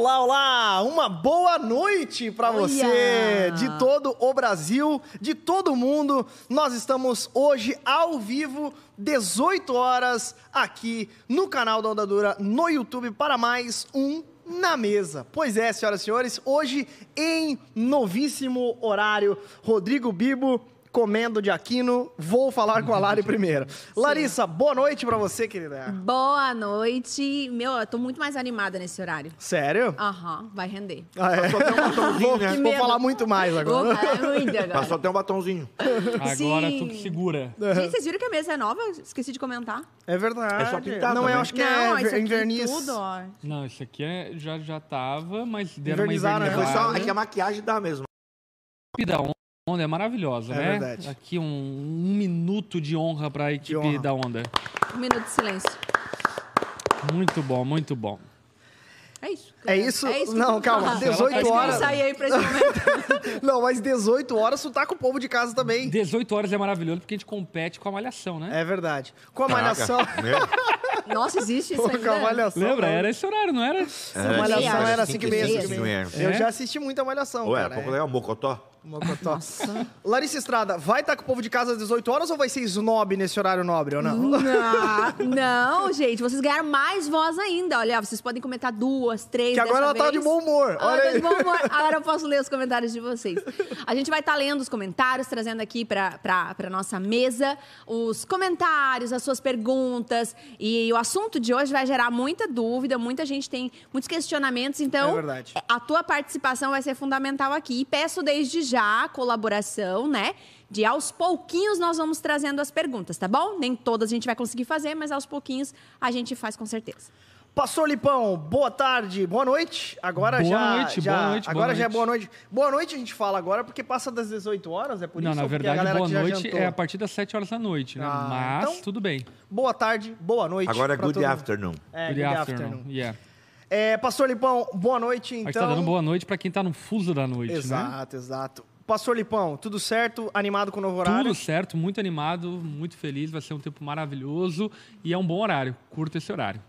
Olá, olá! Uma boa noite para você de todo o Brasil, de todo mundo. Nós estamos hoje ao vivo, 18 horas, aqui no canal da Onda Dura no YouTube para mais um na mesa. Pois é, senhoras e senhores, hoje em novíssimo horário, Rodrigo Bibo comendo de Aquino. Vou falar com a Lari primeiro. Larissa, boa noite pra você, querida. Boa noite. Meu, eu tô muito mais animada nesse horário. Sério? Aham, vai render. Ah, é. Só tem um batomzinho, Vou, né? vou falar muito mais Vou agora. falar muito agora. só tem um batomzinho. Agora Sim. tu que segura. Gente, vocês viram que a mesa é nova? Esqueci de comentar. É verdade. É só pintar Não, eu também. acho que Não, é isso em aqui verniz. tudo, ó. Não, isso aqui é, já, já tava, mas deram uma Invernizaram, né? Foi só é que a maquiagem dá mesmo. da onda é maravilhosa, É né? verdade. Aqui um, um minuto de honra pra equipe honra. da onda. Um minuto de silêncio. Muito bom, muito bom. É isso. É isso? É isso Não, calma, Ah, 18 é isso que horas. eu saí aí pra esse momento. Não, mas 18 horas tu tá com o povo de casa também. 18 horas é maravilhoso porque a gente compete com a malhação, né? É verdade. Com a malhação. Nossa, existe isso Pô, com a ainda? malhação. Lembra? Era esse horário, não era? A malhação era 5 cinco e meia. Eu É? já assisti muito a malhação, Ué, cara. é. legal, Mocotó. Mocotó. Nossa. Larissa Estrada, vai estar com o povo de casa às 18 horas ou vai ser snob nesse horário nobre ou não? Não, não, gente, vocês ganharam mais voz ainda. Olha, vocês podem comentar duas, três. Que agora ela tá vez. de bom humor. Olha tá de bom humor. Agora eu posso ler os comentários de vocês. A gente vai estar lendo os comentários, trazendo aqui pra, pra, pra nossa mesa os comentários, as suas perguntas. E o assunto de hoje vai gerar muita dúvida, muita gente tem muitos questionamentos. Então, É a tua participação vai ser fundamental aqui. E peço desde já a colaboração, né? De aos pouquinhos nós vamos trazendo as perguntas, tá bom? Nem todas a gente vai conseguir fazer, mas aos pouquinhos a gente faz com certeza. Pastor Lipão, boa tarde, boa noite. Agora Boa já. noite, já- boa noite, boa Agora já é noite. boa noite. Boa noite a gente fala agora porque passa das 18 horas, é por não, isso? na verdade, galera boa noite é a partir das 7 horas da noite, né? Ah, Mas então- tudo bem. Boa tarde, boa noite. Agora é good afternoon. É, Good good afternoon. afternoon. Yeah. É, Pastor Lipão, boa noite, A então. gente tá dando boa noite pra quem tá no fuso da noite, né? Exato, exato. Pastor Lipão, tudo certo? Animado com o novo horário? Tudo certo, muito animado, muito feliz, vai ser um tempo maravilhoso e é um bom horário. Curta esse horário.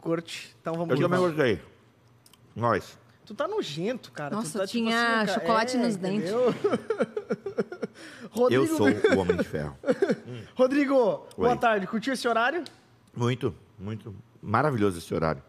Curte. Então vamos Eu também gostei. Nós. Tu tá nojento, cara. Nossa, tu tá, tipo tinha assim, cara, chocolate é, nos dentes. Rodrigo, Eu sou o Homem de Ferro. Rodrigo, boa Oi. tarde. Curtiu esse horário? Muito, muito. Maravilhoso esse horário.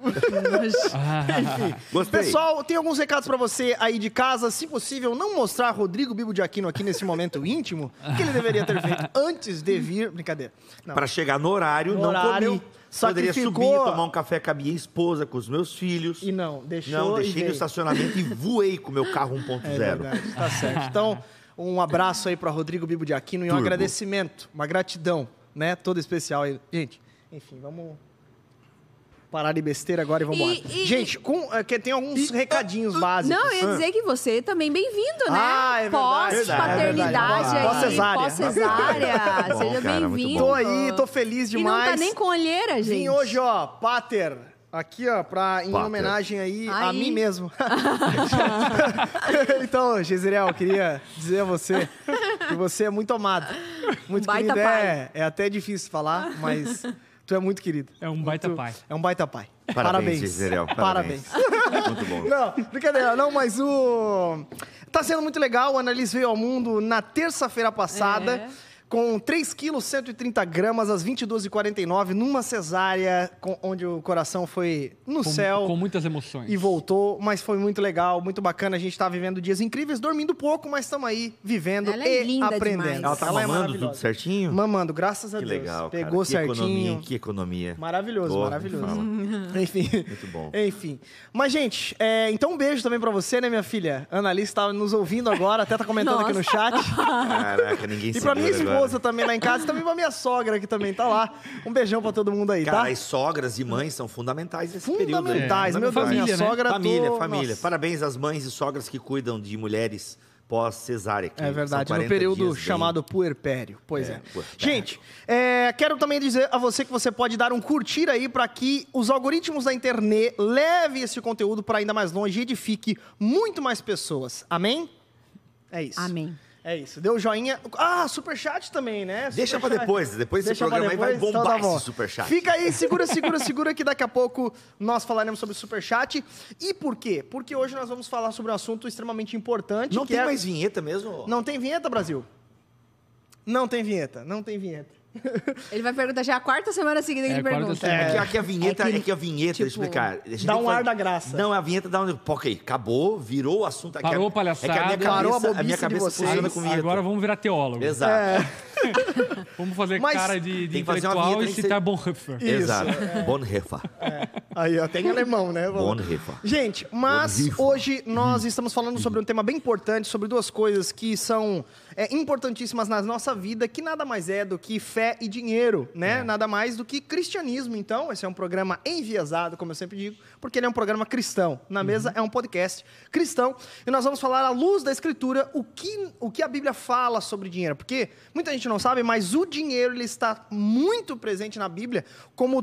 Gostei. Pessoal, tem alguns recados pra você aí de casa. Se possível, não mostrar Rodrigo Bibo de Aquino aqui nesse momento íntimo, que ele deveria ter feito antes de vir. Brincadeira. Não. Pra chegar no horário, No não horário, comi. Poderia sacrificou- subir, tomar um café com a minha esposa, com os meus filhos. E não, deixou Não, e deixei no veio. estacionamento e voei com o meu carro 1.0. É verdade, tá certo. Então, um abraço aí pra Rodrigo Bibo de Aquino e um Turbo. agradecimento, uma gratidão, né? Toda especial aí. Gente, enfim, vamos parar de besteira agora e vamos embora. E- e- Gente, com, é, que tem alguns recadinhos básicos. Não, eu ia dizer que você também bem-vindo, né? Ah, é verdade. Pós-paternidade é aí. Pós-cesárea. Pós-cesárea. Seja bem-vindo. Tô aí, tô feliz E não demais. tá nem com olheira, gente. Vim hoje, ó, Pater. Aqui, ó, pra, em Pater. homenagem aí, a Aí. mim mesmo. então, Gisriel, eu queria dizer a você que você é muito amado. Muito Baita querido. pai. É, é até difícil falar, mas tu é muito querido. É um baita Muito- pai. É um baita pai. Parabéns, Parabéns. Gisele, Parabéns. parabéns. Muito bom. Não, brincadeira, não, mas o. Tá sendo muito legal. O Annalise veio ao mundo na terça-feira passada. É. Com 3 quilos, 130 gramas, às 22h49, numa cesárea, com- onde o coração foi no Com, céu com muitas emoções. e voltou. Mas foi muito legal, muito bacana. A gente tá vivendo dias incríveis, dormindo pouco, mas estamos aí vivendo Ela é e linda aprendendo. demais. Ela tá é mamando maravilhosa. tudo certinho? Mamando, graças a Que Deus. legal, cara. Pegou que certinho. economia, que economia. Maravilhoso, Boa, maravilhoso. Enfim. Muito bom. Enfim. Mas, gente, é, então um beijo também pra você, né, minha filha? Ana Alice tá nos ouvindo agora, até tá comentando aqui no chat. Caraca, ninguém E pra minha segura esposa também lá em casa, e também pra minha sogra que também tá lá. Um beijão pra todo mundo aí, Cara, tá? as sogras e mães são fundamentais nesse período. aí. Fundamentais, meu Deus, Família, minha né? sogra Família, tô- família. Nossa. Parabéns às mães e sogras que cuidam de mulheres pós-cesárea. É verdade, no 40 período dias bem- chamado puerpério. Pois é. É, puerpério. Gente, é, quero também dizer a você que você pode dar um curtir aí para que os algoritmos da internet levem esse conteúdo para ainda mais longe e edifique muito mais pessoas. Amém? É isso. Amém. É isso. Deu joinha. Ah, superchat também, né? Deixa pra depois. Depois Deixa pra programa aí vai depois, então bombar tá bom. esse superchat. Fica aí, segura, segura, segura, que daqui a pouco nós falaremos sobre superchat. E por quê? Porque hoje nós vamos falar sobre um assunto extremamente importante. Não que tem é... mais vinheta mesmo? Não tem vinheta, Brasil? Não tem vinheta, não tem vinheta. Ele vai perguntar já a quarta semana seguida que É, ele pergunta. semana. É que, aqui a vinheta, É que, é que a vinheta, tipo, deixa eu explicar. Deixa dá um ar da graça. Não, a vinheta dá um. Pô, ok, acabou, virou o assunto aqui. Parou a- a palhaçada. É que a minha a cabeça, a, bobice minha de cabeça funciona com vinheta. Agora vamos virar teólogo. Exato. É. Vamos fazer Mas cara de, de intelectual e citar ser- Bonhoeffer. Isso, Exato. Bonhoeffer. Aí, ó, tem alemão, né? Bonhoeffer. Gente, mas Bonhoeffer. hoje nós estamos falando sobre um tema bem importante, sobre duas coisas que são é, importantíssimas na nossa vida, que nada mais é do que fé e dinheiro, né? Nada mais do que cristianismo. Então, esse é um programa enviesado, como eu sempre digo, porque ele é um programa cristão. Na mesa é um podcast cristão. E nós vamos falar à luz da escritura o que, o que a Bíblia fala sobre dinheiro. Porque muita gente não sabe, mas o dinheiro ele está muito presente na Bíblia como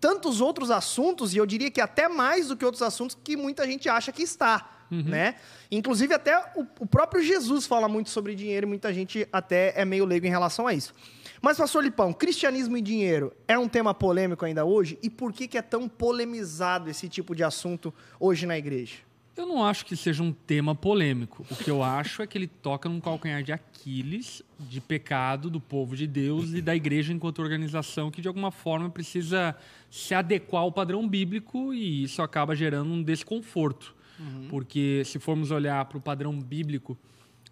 tantos outros assuntos, e eu diria que até mais do que outros assuntos que muita gente acha que está. Né? Inclusive, até o, o próprio Jesus fala muito sobre dinheiro e muita gente até é meio leigo em relação a isso. Mas, pastor Lipão, cristianismo e dinheiro é um tema polêmico ainda hoje? E por que, que é tão polemizado esse tipo de assunto hoje na igreja? Eu não acho que seja um tema polêmico. O que eu acho é que ele toca num calcanhar de Aquiles de pecado do povo de Deus e da igreja enquanto organização que de alguma forma precisa se adequar ao padrão bíblico e isso acaba gerando um desconforto. Porque se formos olhar para o padrão bíblico,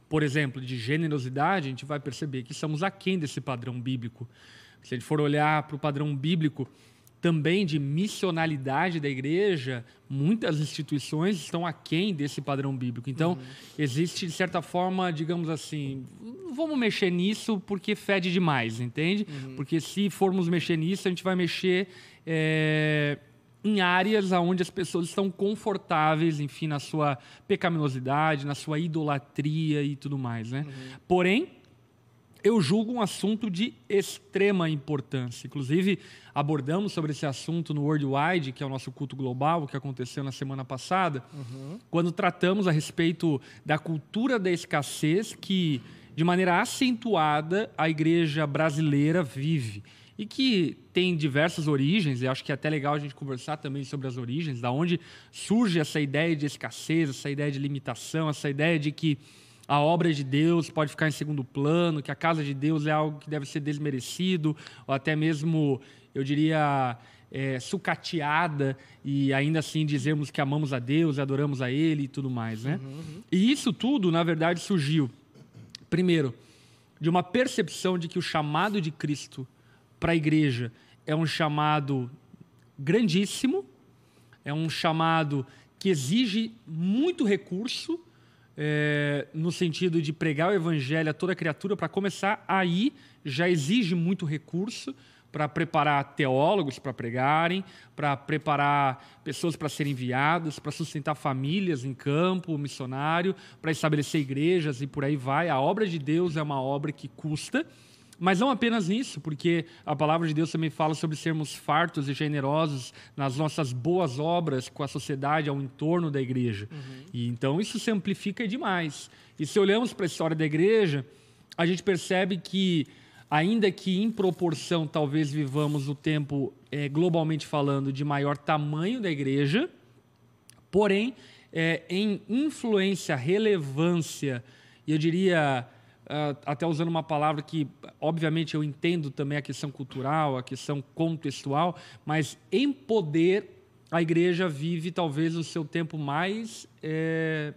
por exemplo, de generosidade, a gente vai perceber que estamos aquém desse padrão bíblico. Se a gente for olhar para o padrão bíblico também de missionalidade da igreja, muitas instituições estão aquém desse padrão bíblico. Então, existe, de certa forma, digamos assim, vamos mexer nisso porque fede demais, entende? Porque se formos mexer nisso, a gente vai mexer é, em áreas onde as pessoas estão confortáveis, enfim, na sua pecaminosidade, na sua idolatria e tudo mais, né? Porém, eu julgo um assunto de extrema importância. Inclusive, abordamos sobre esse assunto no Worldwide, que é o nosso culto global, que aconteceu na semana passada, quando tratamos a respeito da cultura da escassez que, de maneira acentuada, a igreja brasileira vive. E que tem diversas origens, e acho que é até legal a gente conversar também sobre as origens, da onde surge essa ideia de escassez, essa ideia de limitação, essa ideia de que a obra de Deus pode ficar em segundo plano, que a casa de Deus é algo que deve ser desmerecido, ou até mesmo, eu diria, é, sucateada, e ainda assim dizermos que amamos a Deus, e adoramos a Ele e tudo mais. Né? E isso tudo, na verdade, surgiu, primeiro, de uma percepção de que o chamado de Cristo para a igreja é um chamado grandíssimo, é um chamado que exige muito recurso, é, no sentido de pregar o evangelho a toda criatura, para começar aí já exige muito recurso para preparar teólogos para pregarem, para preparar pessoas para serem enviadas, para sustentar famílias em campo, missionário, para estabelecer igrejas e por aí vai. A obra de Deus é uma obra que custa, mas não apenas nisso, porque a palavra de Deus também fala sobre sermos fartos e generosos nas nossas boas obras com a sociedade ao entorno da igreja. E então isso se amplifica demais. E se olhamos para a história da igreja, a gente percebe que ainda que em proporção talvez vivamos o tempo eh, globalmente falando de maior tamanho da igreja, porém eh, em influência, relevância, e eu diria ah, até usando uma palavra que, obviamente, eu entendo também a questão cultural, a questão contextual, mas em poder, a igreja vive talvez o seu tempo mais, eh,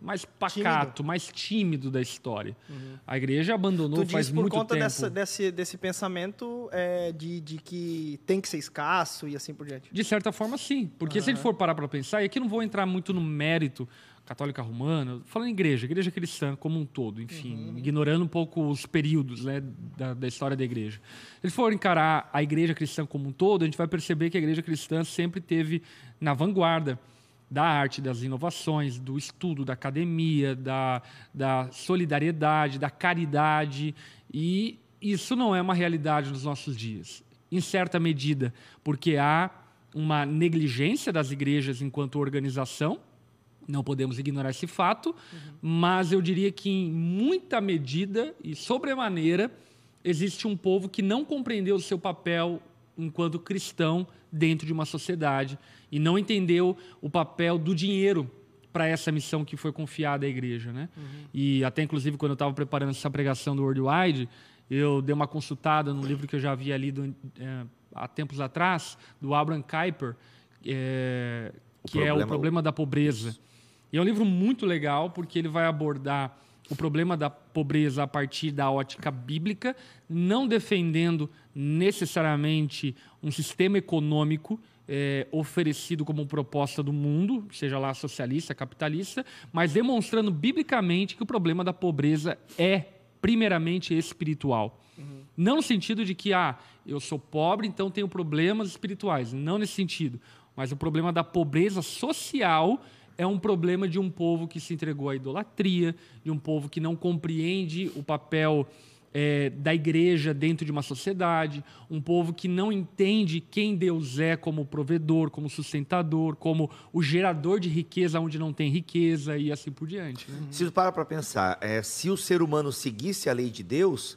mais pacato, mais tímido da história. A igreja abandonou tu faz por muito conta tempo. dessa- desse, desse pensamento é, de, de que tem que ser escasso e assim por diante. De certa forma, sim. Porque se a gente for parar para pensar, e aqui não vou entrar muito no mérito católica romana, falando em igreja, igreja cristã como um todo, enfim, ignorando um pouco os períodos né, da, da história da igreja. Se gente for encarar a igreja cristã como um todo, a gente vai perceber que a igreja cristã sempre teve na vanguarda da arte, das inovações, do estudo, da academia, da, da solidariedade, da caridade. E isso não é uma realidade nos nossos dias. Em certa medida, porque há uma negligência das igrejas enquanto organização, Não podemos ignorar esse fato, mas eu diria que, em muita medida e sobremaneira, existe um povo que não compreendeu o seu papel enquanto cristão dentro de uma sociedade e não entendeu o papel do dinheiro para essa missão que foi confiada à igreja, né? E até inclusive quando eu estava preparando essa pregação do Worldwide, eu dei uma consultada num livro que eu já havia lido é, há tempos atrás do Abraham Kuyper, é, que é o problema- problema da pobreza. E é um livro muito legal porque ele vai abordar o problema da pobreza a partir da ótica bíblica, não defendendo necessariamente um sistema econômico eh, oferecido como proposta do mundo, seja lá socialista, capitalista, mas demonstrando biblicamente que o problema da pobreza é primeiramente espiritual. Não no sentido de que, ah, eu sou pobre, então tenho problemas espirituais. Não nesse sentido. Mas o problema da pobreza social é um problema de um povo que se entregou à idolatria, de um povo que não compreende o papel eh, da igreja dentro de uma sociedade, um povo que não entende quem Deus é como provedor, como sustentador, como o gerador de riqueza onde não tem riqueza e assim por diante. né? Se para para pensar, é, se o ser humano seguisse a lei de Deus,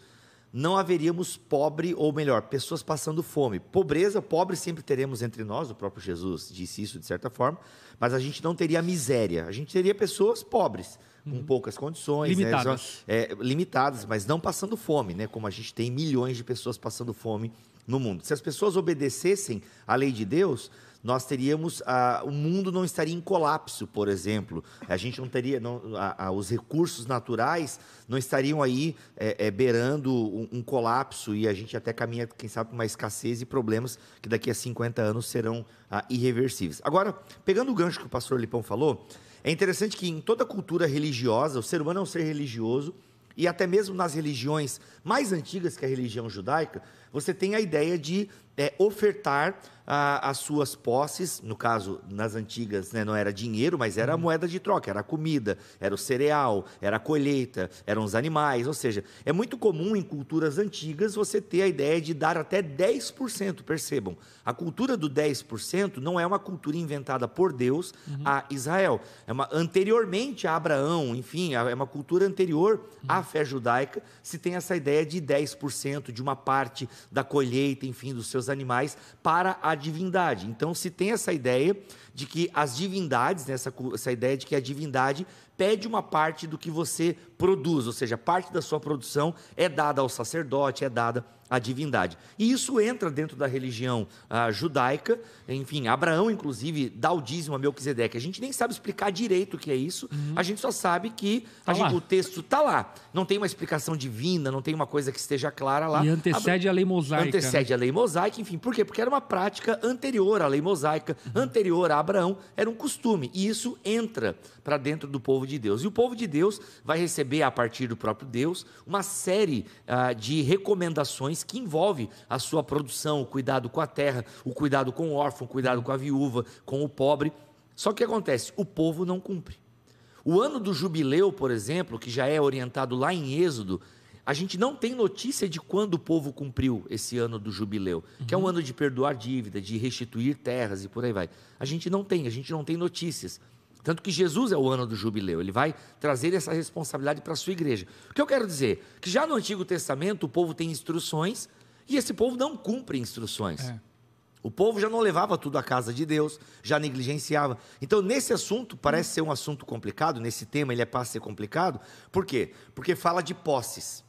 não haveríamos pobre, ou melhor, pessoas passando fome. Pobreza, pobre sempre teremos entre nós, o próprio Jesus disse isso de certa forma, mas a gente não teria miséria, a gente teria pessoas pobres, com poucas condições, né, Limitadas. só- é, limitadas, mas não passando fome, né? Como a gente tem milhões de pessoas passando fome no mundo. Se as pessoas obedecessem à lei de Deus, nós teríamos ah, o mundo não estaria em colapso, por exemplo. A gente não teria não, a- a- os recursos naturais não estariam aí é, é, beirando um, um colapso e a gente até caminha, quem sabe, para uma escassez e problemas que daqui a 50 anos serão ah, irreversíveis. Agora, pegando o gancho que o pastor Lipão falou, é interessante que em toda cultura religiosa, o ser humano é um ser religioso, e até mesmo nas religiões mais antigas que a religião judaica, você tem a ideia de é, ofertar ah, as suas posses, no caso, nas antigas né, não era dinheiro, mas era a moeda de troca, era a comida, era o cereal, era a colheita, eram os animais, ou seja, é muito comum em culturas antigas você ter a ideia de dar até 10%, percebam. A cultura do 10% não é uma cultura inventada por Deus a Israel, é uma anteriormente a Abraão, enfim, é uma cultura anterior à fé judaica, se tem essa ideia de 10% de uma parte da colheita, enfim, dos seus animais para a divindade. Então se tem essa ideia de que as divindades, né, essa, essa ideia de que a divindade pede uma parte do que você produz, ou seja, parte da sua produção é dada ao sacerdote, é dada à divindade. E isso entra dentro da religião ah, judaica, enfim, Abraão, inclusive, dá o dízimo a Melquisedeque. A gente nem sabe explicar direito o que é isso, a gente só sabe que Tá gente- o texto está lá. Não tem uma explicação divina, não tem uma coisa que esteja clara lá. E antecede a lei mosaica. né? Antecede a lei mosaica, enfim. Por quê? Porque era uma prática anterior à lei mosaica, Uhum. anterior a Abraão, era um costume. E isso entra para dentro do povo de Deus. E o povo de Deus vai receber, a partir do próprio Deus, uma série ah, de recomendações que envolve a sua produção, o cuidado com a terra, o cuidado com o órfão, o cuidado com a viúva, com o pobre. Só que o que acontece? O povo não cumpre. O ano do jubileu, por exemplo, que já é orientado lá em Êxodo, a gente não tem notícia de quando o povo cumpriu esse ano do jubileu, que é um ano de perdoar dívida, de restituir terras e por aí vai. A gente não tem, a gente não tem notícias. Tanto que Jesus é o ano do jubileu, ele vai trazer essa responsabilidade para a sua igreja. O que eu quero dizer? Que já no Antigo Testamento o povo tem instruções e esse povo não cumpre instruções. É. O povo já não levava tudo à casa de Deus, já negligenciava. Então, nesse assunto, parece ser um assunto complicado, nesse tema ele é para ser complicado. Por quê? Porque fala de posses.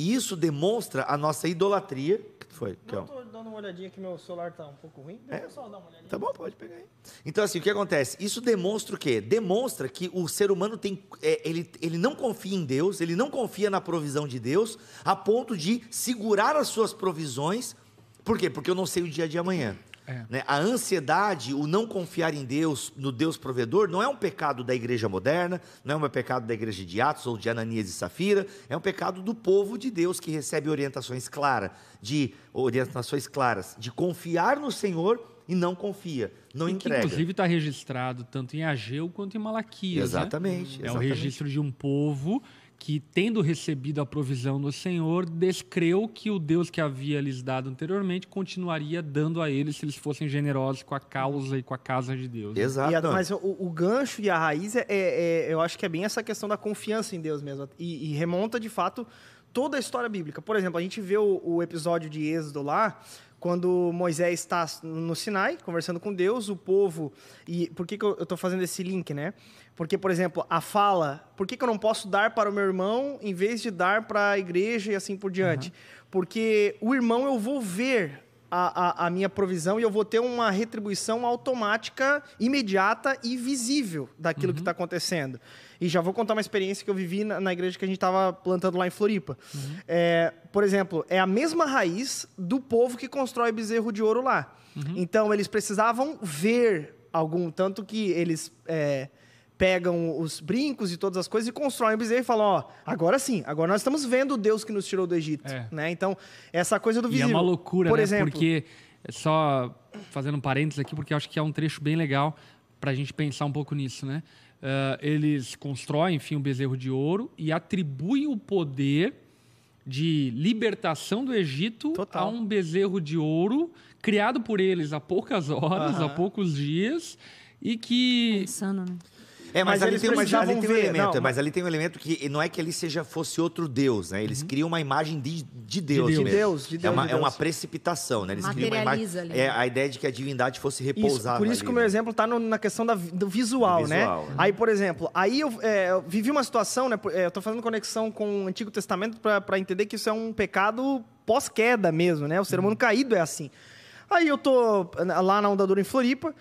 E isso demonstra a nossa idolatria. Que foi? Eu Kel? tô dando uma olhadinha que meu celular tá um pouco ruim. Deixa eu só dar uma olhadinha. Tá bom, pode pegar aí. Então, assim, o que acontece? Isso demonstra o quê? Demonstra que o ser humano tem. é, ele, ele não confia em Deus, ele não confia na provisão de Deus, a ponto de segurar as suas provisões. Por quê? Porque eu não sei o dia de amanhã. É. Né? A ansiedade, o não confiar em Deus, no Deus provedor, não é um pecado da igreja moderna, não é um pecado da igreja de Atos ou de Ananias e Safira, é um pecado do povo de Deus que recebe orientações claras, de orientações claras, de confiar no Senhor e não confia, não E que, entrega. inclusive, está registrado tanto em Ageu quanto em Malaquias. né? Exatamente, É o exatamente. registro de um povo que, tendo recebido a provisão do Senhor, descreu que o Deus que havia lhes dado anteriormente continuaria dando a eles se eles fossem generosos com a causa e com a casa de Deus. né? Exato. E a- mas o, o gancho e a raiz, é, é- é- eu acho que é bem essa questão da confiança em Deus mesmo. E, e remonta, de fato, toda a história bíblica. Por exemplo, a gente vê o, o episódio de Êxodo lá, quando Moisés está no Sinai, conversando com Deus, o povo... E por que, que eu estou fazendo esse link, né? Porque, por exemplo, a fala, por que, que eu não posso dar para o meu irmão em vez de dar para a igreja e assim por diante? Porque o irmão eu vou ver a, a, a minha provisão e eu vou ter uma retribuição automática, imediata e visível daquilo que está acontecendo. E já vou contar uma experiência que eu vivi na, na igreja que a gente estava plantando lá em Floripa. É, por exemplo, é a mesma raiz do povo que constrói bezerro de ouro lá. Então, eles precisavam ver algum, tanto que eles é, pegam os brincos e todas as coisas e constroem o bezerro e falam, ó, agora sim, agora nós estamos vendo o Deus que nos tirou do Egito, É. né? Então, essa coisa do E é visível. uma loucura, Por né? exemplo, Porque, só fazendo um parênteses aqui, porque eu acho que é um trecho bem legal para a gente pensar um pouco nisso, né? Ah, eles constroem, enfim, o bezerro de ouro e atribuem o poder de libertação do Egito Total. a um bezerro de ouro criado por eles há poucas horas, há Aham. poucos dias e que Insano, né? É, mas, Mas ali tem, um- mas ali tem um ver, elemento, não, mas ali tem um elemento que não é que ele seja fosse outro Deus, né? Eles criam uma imagem de, de Deus, Deus. mesmo. De Deus, de é Deus, uma, de é uma Deus. precipitação, né? Eles criam uma imagem. Materializa ali. É a ideia de que a divindade fosse Isso, repousada. por isso que o ali, meu né? exemplo está na questão da do visual, Do né? visual, né? Aí, por exemplo, aí eu, é, eu vivi uma situação, né? é, eu tô fazendo conexão com o Antigo Testamento para entender que isso é um pecado pós-queda mesmo, né? O ser humano caído é assim. Aí eu tô lá na Ondadura em Floripa,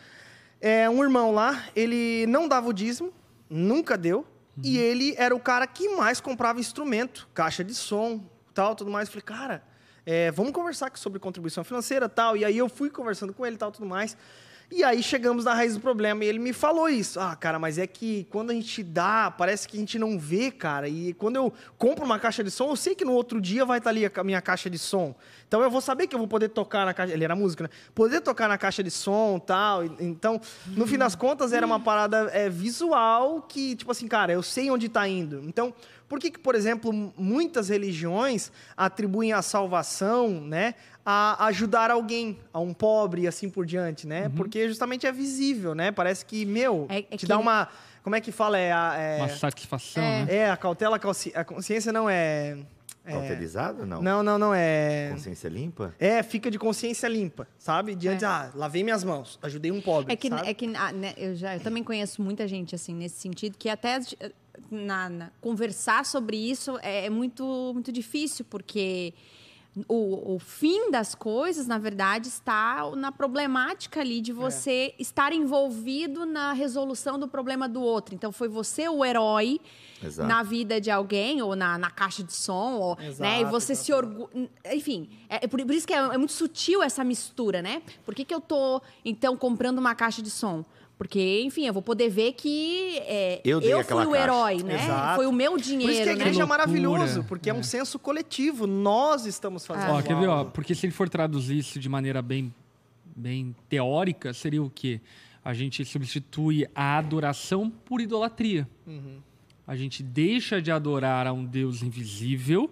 é, um irmão lá, ele não dava o dízimo, nunca deu, e ele era o cara que mais comprava instrumento, caixa de som, tal, tudo mais. Eu Falei, cara, é, vamos conversar aqui sobre contribuição financeira tal. E aí eu fui conversando com ele tal, tudo mais. E aí chegamos na raiz do problema e ele me falou isso. Ah, cara, mas é que quando a gente dá, parece que a gente não vê, cara. E quando eu compro uma caixa de som, eu sei que no outro dia vai estar ali a minha caixa de som. Então eu vou saber que eu vou poder tocar na caixa. Ele era músico, né? Poder tocar na caixa de som tal. Então, no fim das contas, era uma parada é, visual que, tipo assim, cara, eu sei onde está indo. Então, por que, que, por exemplo, muitas religiões atribuem a salvação, né, a ajudar alguém, a um pobre e assim por diante, né? Porque justamente é visível, né? Parece que, meu, É- é te que- dá uma. Como é que fala? É a, é, uma satisfação, É. né? é, a cautela, a consci- a consciência não é. é Cauterizado? Não. não, não, não é. Consciência limpa? É, fica de consciência limpa, sabe? Diante, É. ah, lavei minhas mãos, ajudei um pobre. É que, sabe? é que ah, né, eu, já, eu também conheço muita gente assim nesse sentido que até eh, na, na- conversar sobre isso é, é muito muito difícil porque o, o fim das coisas na verdade está na problemática ali É. de você estar envolvido na resolução do problema do outro então foi você o herói Exato. na vida de alguém ou na, na caixa de som ou, né e Exato, você se orgulha enfim é, é por, por isso que é, é muito sutil essa mistura né por que, que eu tô então comprando uma caixa de som porque, enfim, eu vou poder ver que é, Eu dei fui o caixa. herói, né? Exato. Foi o meu dinheiro, Por isso que a né? igreja é loucura. maravilhoso, porque é. um senso coletivo. Nós estamos fazendo. Ó, quer ver, ó, porque se ele for traduzir isso de maneira bem, bem teórica, seria o quê? A gente substitui a adoração por idolatria. A gente deixa de adorar a um Deus invisível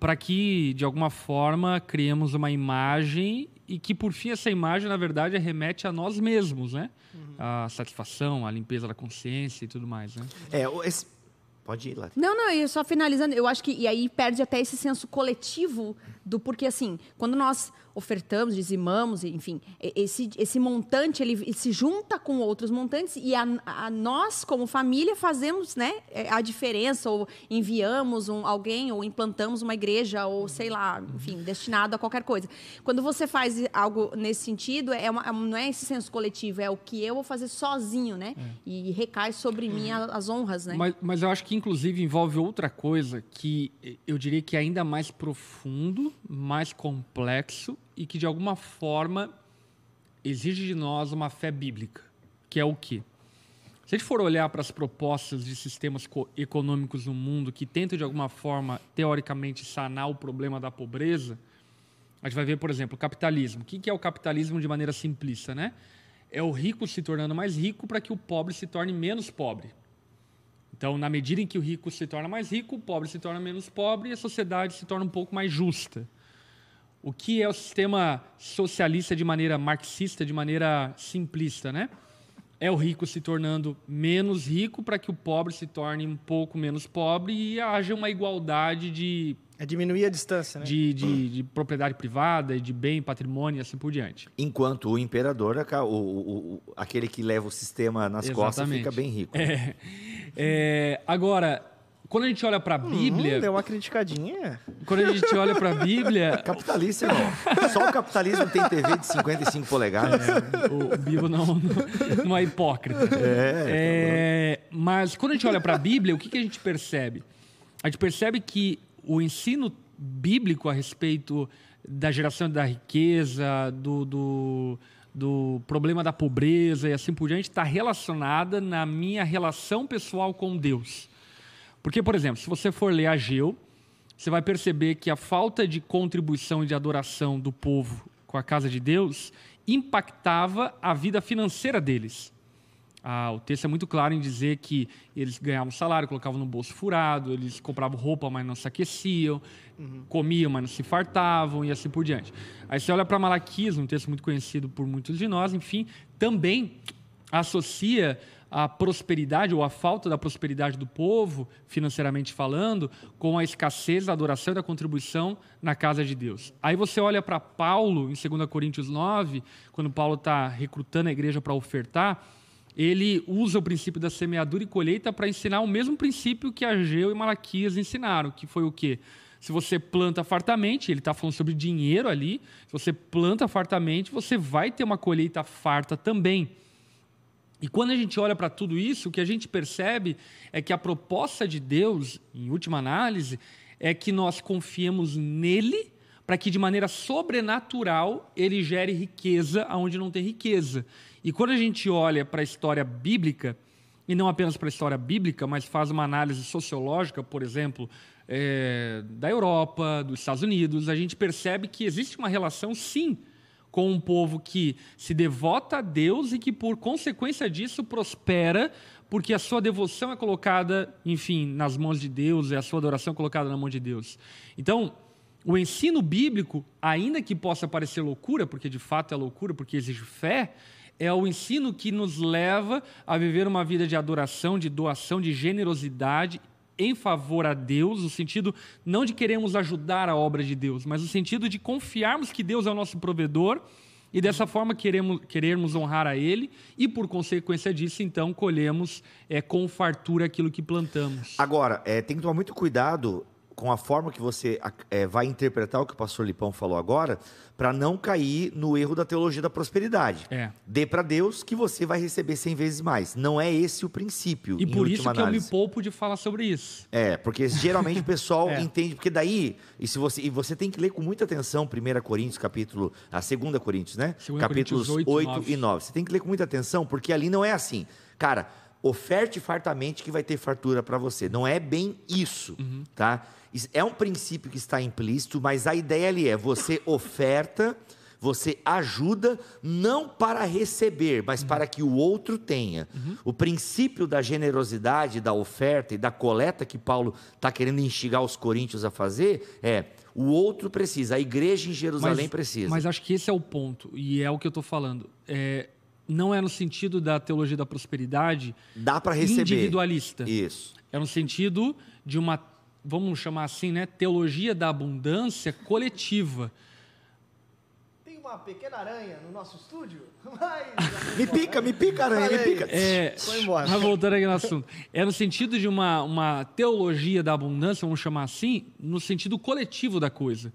para que, de alguma forma, criemos uma imagem e que, por fim, essa imagem, na verdade, remete a nós mesmos, né? A satisfação, a limpeza da consciência e tudo mais, né? É, esse... pode ir lá. Não, não, e só finalizando, eu acho que e aí perde até esse senso coletivo do porque assim, quando nós ofertamos, dizimamos, enfim, esse, esse montante ele, ele se junta com outros montantes e a, a nós como família fazemos, né, é, a diferença ou enviamos um, alguém ou implantamos uma igreja ou sei lá, enfim, destinado a qualquer coisa. Quando você faz algo nesse sentido, é uma, é não é esse senso coletivo, é o que eu vou fazer sozinho, né? E recai sobre mim a- as honras, né? Mas, mas eu acho que, inclusive, envolve outra coisa que eu diria que é ainda mais profundo, mais complexo e que, de alguma forma, exige de nós uma fé bíblica, que é o quê? Se a gente for olhar para as propostas de sistemas co- econômicos no mundo que tentam, de alguma forma, teoricamente, sanar o problema da pobreza, a gente vai ver, por exemplo, o capitalismo. O que que é o capitalismo de maneira simplista, né? É o rico se tornando mais rico para que o pobre se torne menos pobre. Então, na medida em que o rico se torna mais rico, o pobre se torna menos pobre e a sociedade se torna um pouco mais justa. O que é o sistema socialista de maneira marxista, de maneira simplista, né? É o rico se tornando menos rico para que o pobre se torne um pouco menos pobre e haja uma igualdade de É diminuir a distância, né? de, de, de propriedade privada e de bem, patrimônio e assim por diante. Enquanto o imperador, o, o- o- aquele que leva o sistema nas costas, Exatamente. fica bem rico. É, é, agora, quando a gente olha para a Bíblia, Hum, deu uma criticadinha. quando a gente olha para a Bíblia, Capitalista, irmão. Só o capitalismo tem TV de 55 polegadas. o, o Bibo não, não, não é hipócrita. É, mas quando a gente olha para a Bíblia, o que, que a gente percebe? A gente percebe que o ensino bíblico a respeito da geração da riqueza, do, do, do problema da pobreza e assim por diante, está relacionada na minha relação pessoal com Deus. Porque, por exemplo, se você for ler Ageu, você vai perceber que a falta de contribuição e de adoração do povo com a casa de Deus impactava a vida financeira deles. Ah, o texto é muito claro em dizer que eles ganhavam salário, colocavam no bolso furado, eles compravam roupa, mas não se aqueciam, comiam, mas não se fartavam e assim por diante. Aí você olha para Malaquias, um texto muito conhecido por muitos de nós, enfim, também associa a prosperidade ou a falta da prosperidade do povo, financeiramente falando, com a escassez da adoração e da contribuição na casa de Deus. Aí você olha para Paulo, em 2 Coríntios 9, quando Paulo está recrutando a igreja para ofertar, ele usa o princípio da semeadura e colheita para ensinar o mesmo princípio que Ageu e Malaquias ensinaram, que foi o quê? Se você planta fartamente, ele está falando sobre dinheiro ali, se você planta fartamente, você vai ter uma colheita farta também. E quando a gente olha para tudo isso, o que a gente percebe é que a proposta de Deus, em última análise, é que nós confiemos nele para que de maneira sobrenatural ele gere riqueza aonde não tem riqueza. E quando a gente olha para a história bíblica, e não apenas para a história bíblica, mas faz uma análise sociológica, por exemplo, eh, da Europa, dos Estados Unidos, a gente percebe que existe uma relação, sim, com um povo que se devota a Deus e que, por consequência disso, prospera, porque a sua devoção é colocada, enfim, nas mãos de Deus, e a sua adoração é colocada na mão de Deus. Então, o ensino bíblico, ainda que possa parecer loucura, porque de fato é loucura, porque exige fé, é o ensino que nos leva a viver uma vida de adoração, de doação, de generosidade em favor a Deus, no sentido não de queremos ajudar a obra de Deus, mas no sentido de confiarmos que Deus é o nosso provedor e dessa forma queremos, querermos honrar a Ele e, por consequência disso, então, colhemos é, com fartura aquilo que plantamos. Agora, é, tem que tomar muito cuidado com a forma que você é, vai interpretar o que o pastor Lipão falou agora, para não cair no erro da teologia da prosperidade. É. Dê para Deus que você vai receber 100 vezes mais. Não é esse o princípio. E por isso que eu me análise. poupo de falar sobre isso. É, porque geralmente o pessoal É. entende, porque daí, e se você, e você tem que ler com muita atenção 1 Coríntios, capítulo, a 2 Coríntios, né? 2 Capítulos Coríntios 8, 8 e 9. Você tem que ler com muita atenção, porque ali não é assim. Cara, oferte fartamente que vai ter fartura para você. Não é bem isso, Uhum. tá? É um princípio que está implícito, mas a ideia ali é você oferta, você ajuda não para receber, mas para que o outro tenha. O princípio da generosidade, da oferta e da coleta que Paulo está querendo instigar os coríntios a fazer é o outro precisa, a igreja em Jerusalém precisa. Mas acho que esse é o ponto, e é o que eu estou falando. É, não é no sentido da teologia da prosperidade Dá para receber. individualista. Isso. É no sentido de uma, vamos chamar assim, né, teologia da abundância coletiva. Tem uma pequena aranha no nosso estúdio, mas... Me pica, me pica, aranha, me pica. É, Foi embora. mas voltando aqui no assunto. É no sentido de uma, uma teologia da abundância, vamos chamar assim, no sentido coletivo da coisa.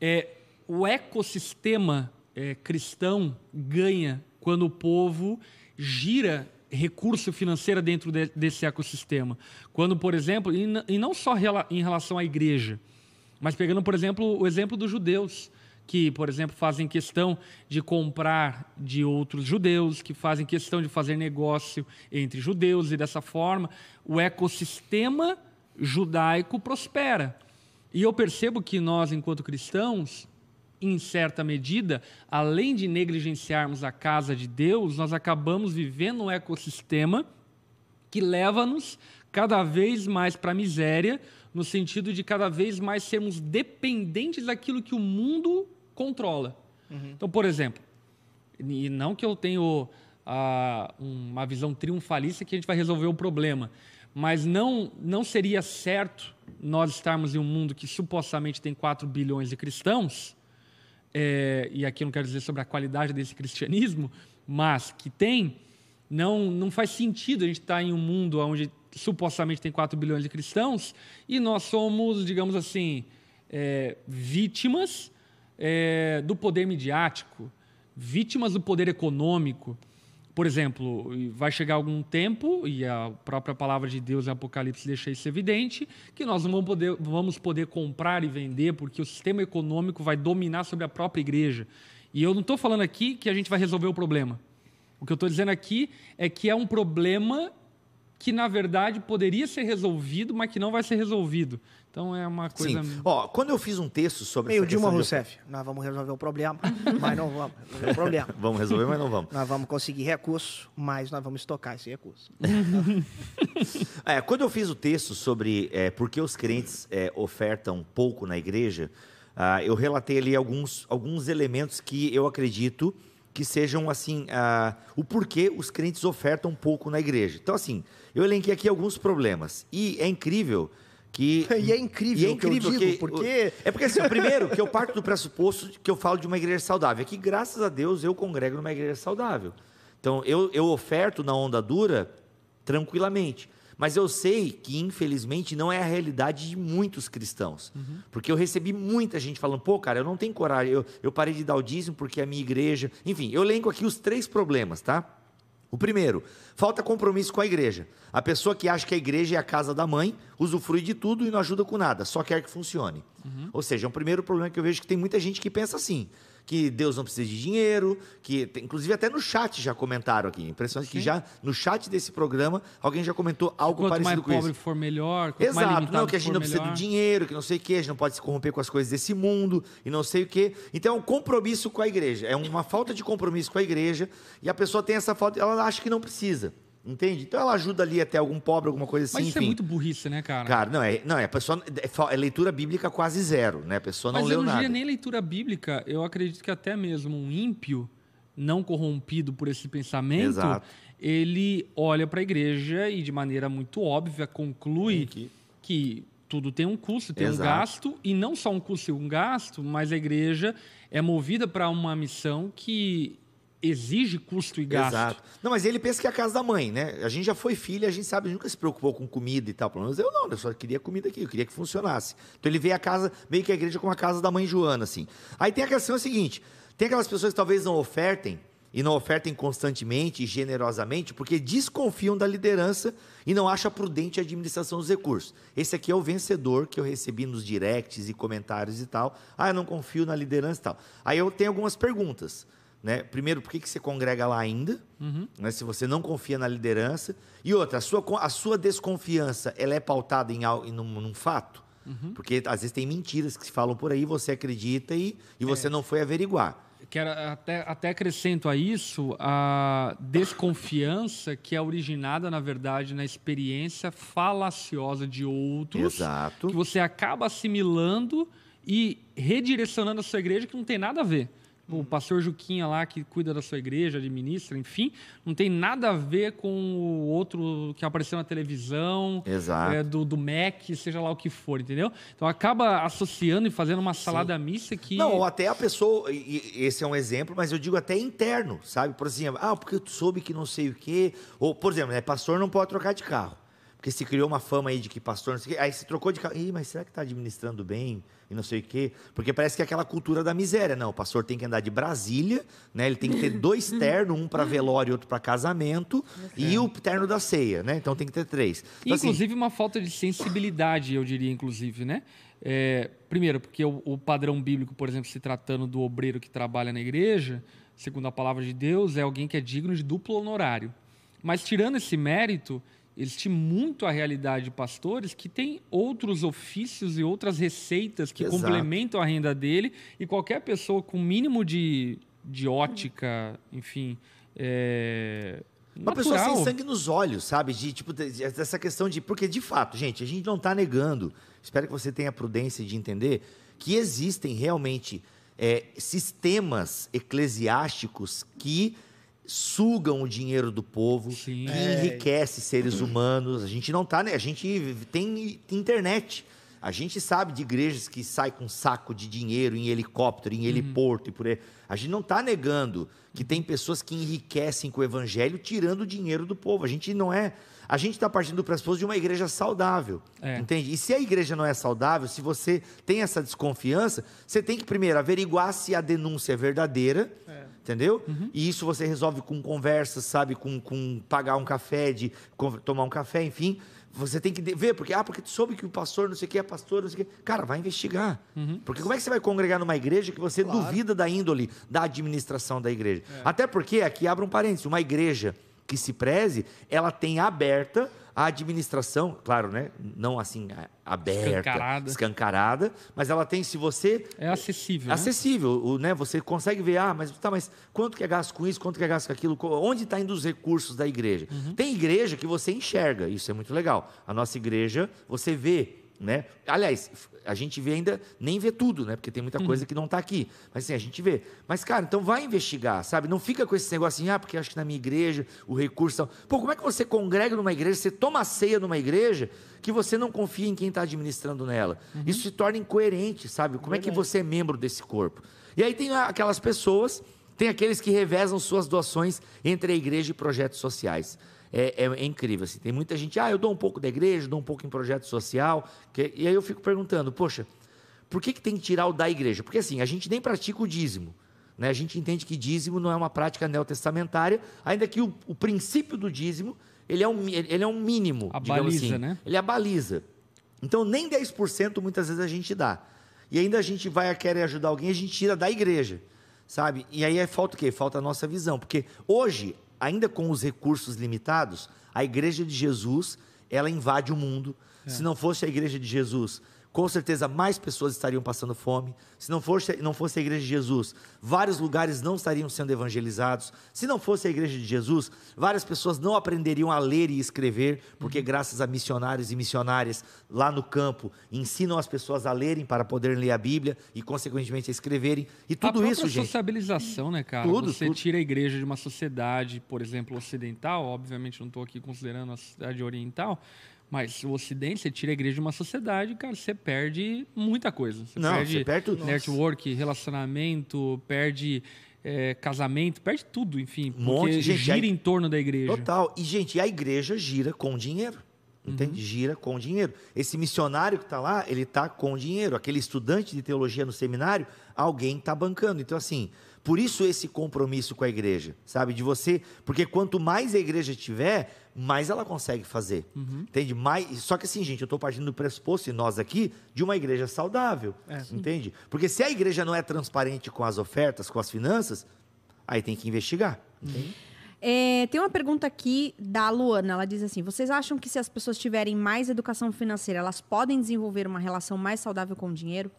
É, o ecossistema é, cristão ganha quando o povo gira recurso financeiro dentro de- desse ecossistema. Quando, por exemplo, e, e não só rela- em relação à igreja, mas pegando, por exemplo, o exemplo dos judeus, que, por exemplo, fazem questão de comprar de outros judeus, que fazem questão de fazer negócio entre judeus, e dessa forma o ecossistema judaico prospera. E eu percebo que nós, enquanto cristãos, em certa medida, além de negligenciarmos a casa de Deus, nós acabamos vivendo um ecossistema que leva-nos cada vez mais para a miséria, no sentido de cada vez mais sermos dependentes daquilo que o mundo controla. Uhum. Então, por exemplo, e não que eu tenho ah, uma visão triunfalista que a gente vai resolver o problema, mas não, não seria certo nós estarmos em um mundo que supostamente tem 4 bilhões de cristãos, é, e aqui eu não quero dizer sobre a qualidade desse cristianismo, mas que tem, não, não faz sentido a gente estar em um mundo onde supostamente tem 4 bilhões de cristãos e nós somos, digamos assim, é, vítimas é, do poder midiático, vítimas do poder econômico. Por exemplo, vai chegar algum tempo, e a própria palavra de Deus em Apocalipse deixa isso evidente, que nós não vamos poder, vamos poder comprar e vender, porque o sistema econômico vai dominar sobre a própria igreja. E eu não estou falando aqui que a gente vai resolver o problema. O que eu estou dizendo aqui é que é um problema que, na verdade, poderia ser resolvido, mas que não vai ser resolvido. Então é uma coisa. Sim. Ó, quando eu fiz um texto sobre Meio Dilma Rousseff. De... Nós vamos resolver o problema, mas não vamos resolver o problema. vamos resolver, mas não vamos. Nós vamos conseguir recurso, mas nós vamos estocar esse recurso. é, quando eu fiz o texto sobre é, por que os crentes é, ofertam pouco na igreja, uh, eu relatei ali alguns, alguns elementos que eu acredito que sejam assim uh, o porquê os crentes ofertam pouco na igreja. Então, assim, eu elenquei aqui alguns problemas. E é incrível que e é incrível, e é incrível que, digo, porque é porque assim, o primeiro que eu parto do pressuposto que eu falo de uma igreja saudável é que graças a Deus eu congrego numa igreja saudável. Então eu, eu oferto na onda dura tranquilamente, mas eu sei que infelizmente não é a realidade de muitos cristãos, uhum. porque eu recebi muita gente falando, pô, cara, eu não tenho coragem, eu, eu parei de dar o dízimo porque a minha igreja, enfim, eu elenco aqui os três problemas, tá? O primeiro, falta compromisso com a igreja. A pessoa que acha que a igreja é a casa da mãe, usufrui de tudo e não ajuda com nada, só quer que funcione. Uhum. Ou seja, é um primeiro problema que eu vejo que tem muita gente que pensa assim que Deus não precisa de dinheiro, que inclusive até no chat já comentaram aqui. Impressionante Sim. que já no chat desse programa alguém já comentou algo quanto parecido com isso. Quanto mais pobre for melhor, Exato, não, que a gente não precisa melhor. do dinheiro, que não sei o que, a gente não pode se corromper com as coisas desse mundo e não sei o que. Então é um compromisso com a igreja, é uma falta de compromisso com a igreja e a pessoa tem essa falta, ela acha que não precisa. Entende? Então ela ajuda ali até algum pobre, alguma coisa assim. Mas isso é enfim. é muito burrice, né, cara? Cara, não, é, não, é a pessoa. É, é leitura bíblica quase zero, né? A pessoa não Mas leu nada. Mas eu não diria nem leitura bíblica, eu acredito que até mesmo um ímpio, não corrompido por esse pensamento, Exato. ele olha para a igreja e de maneira muito óbvia conclui que... que tudo tem um custo, tem Exato. um gasto, e não só um custo e um gasto, mas a igreja é movida para uma missão que exige custo e gasto. Exato. Não, mas ele pensa que é a casa da mãe, né? A gente já foi filho, a gente sabe, a gente nunca se preocupou com comida e tal. Pelo menos eu não, eu só queria comida aqui, eu queria que funcionasse. Então ele vê a casa, meio que a igreja como a casa da mãe Joana, assim. Aí tem a questão seguinte: tem aquelas pessoas que talvez não ofertem, e não ofertem constantemente e generosamente, porque desconfiam da liderança e não acham prudente a administração dos recursos. Esse aqui é o vencedor que eu recebi nos directs e comentários e tal. Ah, eu não confio na liderança e tal. Aí eu tenho algumas perguntas. Né? Primeiro, por que, que você congrega lá ainda? Uhum. Né? Se você não confia na liderança. E outra, a sua, a sua desconfiança ela é pautada em, em num, num fato? Uhum. Porque às vezes tem mentiras que se falam por aí, você acredita e, e você é. não foi averiguar. Quero até, até acrescento a isso a desconfiança que é originada, na verdade, na experiência falaciosa de outros. Exato. Que você acaba assimilando e redirecionando a sua igreja que não tem nada a ver o pastor Juquinha lá que cuida da sua igreja, administra, enfim, não tem nada a ver com o outro que apareceu na televisão, é, do, do MEC, seja lá o que for, entendeu? Então acaba associando e fazendo uma salada Sim. mista que. Não, ou até a pessoa, esse é um exemplo, mas eu digo até interno, sabe? Por exemplo, ah, porque tu soube que não sei o quê. Ou, por exemplo, né, pastor não pode trocar de carro. Porque se criou uma fama aí de que pastor, não sei o quê. Aí se trocou de carro. Ih, mas será que está administrando bem? E não sei o quê. Porque parece que é aquela cultura da miséria. Não, o pastor tem que andar de Brasília, né? Ele tem que ter dois ternos, um para velório e outro para casamento, e o terno da ceia, né? Então tem que ter três. Então, assim, inclusive, assim... uma falta de sensibilidade, eu diria, inclusive, né? É, primeiro, porque o, o padrão bíblico, por exemplo, se tratando do obreiro que trabalha na igreja, segundo a palavra de Deus, é alguém que é digno de duplo honorário. Mas tirando esse mérito, existe muito a realidade de pastores que têm outros ofícios e outras receitas que Exato. complementam a renda dele e qualquer pessoa com mínimo de, de ótica, enfim, é, Uma pessoa sem sangue nos olhos, sabe? De, tipo, dessa questão de. Porque, de fato, gente, a gente não está negando. Espero que você tenha a prudência de entender que existem realmente é, sistemas eclesiásticos que sugam o dinheiro do povo, Sim. que enriquece seres humanos. A gente não tá, né? A gente tem internet. A gente sabe de igrejas que saem com saco de dinheiro em helicóptero, em uhum. heliporto e por aí. A gente não está negando que tem pessoas que enriquecem com o evangelho tirando o dinheiro do povo. A gente não é. A gente está partindo do pressuposto de uma igreja saudável. É. Entende? E se a igreja não é saudável, se você tem essa desconfiança, você tem que primeiro averiguar se a denúncia é verdadeira. É. Entendeu? Uhum. E isso você resolve com conversas, sabe? Com, com pagar um café, de tomar um café, enfim. Você tem que ver, porque, ah, porque tu soube que o pastor não sei o que é pastor, não sei o que. Cara, vai investigar. Uhum. Porque como é que você vai congregar numa igreja que você claro. duvida da índole da administração da igreja? É. Até porque, aqui abre um parênteses, uma igreja que se preze, ela tem aberta a administração, claro, né? Não assim aberta, escancarada. escancarada, mas ela tem, se você é acessível, né? acessível, né? O, né? Você consegue ver, ah, mas tá, mas quanto que é gasto com isso, quanto que é gasto com aquilo, onde está indo os recursos da igreja? Uhum. Tem igreja que você enxerga, isso é muito legal. A nossa igreja, você vê né? Aliás, a gente vê ainda, nem vê tudo, né? Porque tem muita coisa uhum. que não está aqui. Mas assim, a gente vê. Mas, cara, então vai investigar, sabe? Não fica com esse negócio assim, ah, porque acho que na minha igreja o recurso. Pô, como é que você congrega numa igreja, você toma a ceia numa igreja que você não confia em quem está administrando nela? Uhum. Isso se torna incoerente, sabe? Como é que você é membro desse corpo? E aí tem aquelas pessoas, tem aqueles que revezam suas doações entre a igreja e projetos sociais é, é, é, incrível. Assim. Tem muita gente, ah, eu dou um pouco da igreja, dou um pouco em projeto social. Que, e aí eu fico perguntando, poxa, por que, que tem que tirar o da igreja? Porque assim, a gente nem pratica o dízimo. Né? A gente entende que dízimo não é uma prática neotestamentária, ainda que o, o princípio do dízimo ele é um, ele é um mínimo. A baliza, assim. né? Ele é a baliza. Então, nem 10% muitas vezes a gente dá. E ainda a gente vai querer ajudar alguém, a gente tira da igreja, sabe? E aí é, falta o quê? Falta a nossa visão. Porque hoje ainda com os recursos limitados, a igreja de Jesus, ela invade o mundo. É. Se não fosse a igreja de Jesus, com certeza mais pessoas estariam passando fome. Se não fosse, não fosse a igreja de Jesus, vários lugares não estariam sendo evangelizados. Se não fosse a igreja de Jesus, várias pessoas não aprenderiam a ler e escrever, porque uhum. graças a missionários e missionárias lá no campo ensinam as pessoas a lerem para poderem ler a Bíblia e consequentemente a escreverem. E tudo a isso, gente. sociabilização, né, cara? Tudo, Você tudo. tira a igreja de uma sociedade, por exemplo, ocidental, obviamente não estou aqui considerando a sociedade oriental, mas o Ocidente, você tira a igreja de uma sociedade, cara, você perde muita coisa. Você Não, perde você perde network, Nossa. relacionamento, perde é, casamento, perde tudo, enfim. Um porque gente, gira em torno da igreja. Total. E, gente, a igreja gira com dinheiro. Entende? Uhum. Gira com dinheiro. Esse missionário que está lá, ele está com dinheiro. Aquele estudante de teologia no seminário, alguém está bancando. Então, assim, por isso esse compromisso com a igreja, sabe? De você, porque quanto mais a igreja tiver, mais ela consegue fazer. Uhum. Entende? Mais, só que assim, gente, eu estou partindo do pressuposto, e nós aqui, de uma igreja saudável. É. Entende? Porque se a igreja não é transparente com as ofertas, com as finanças, aí tem que investigar. Uhum. É, tem uma pergunta aqui da Luana. Ela diz assim: Vocês acham que se as pessoas tiverem mais educação financeira, elas podem desenvolver uma relação mais saudável com o dinheiro?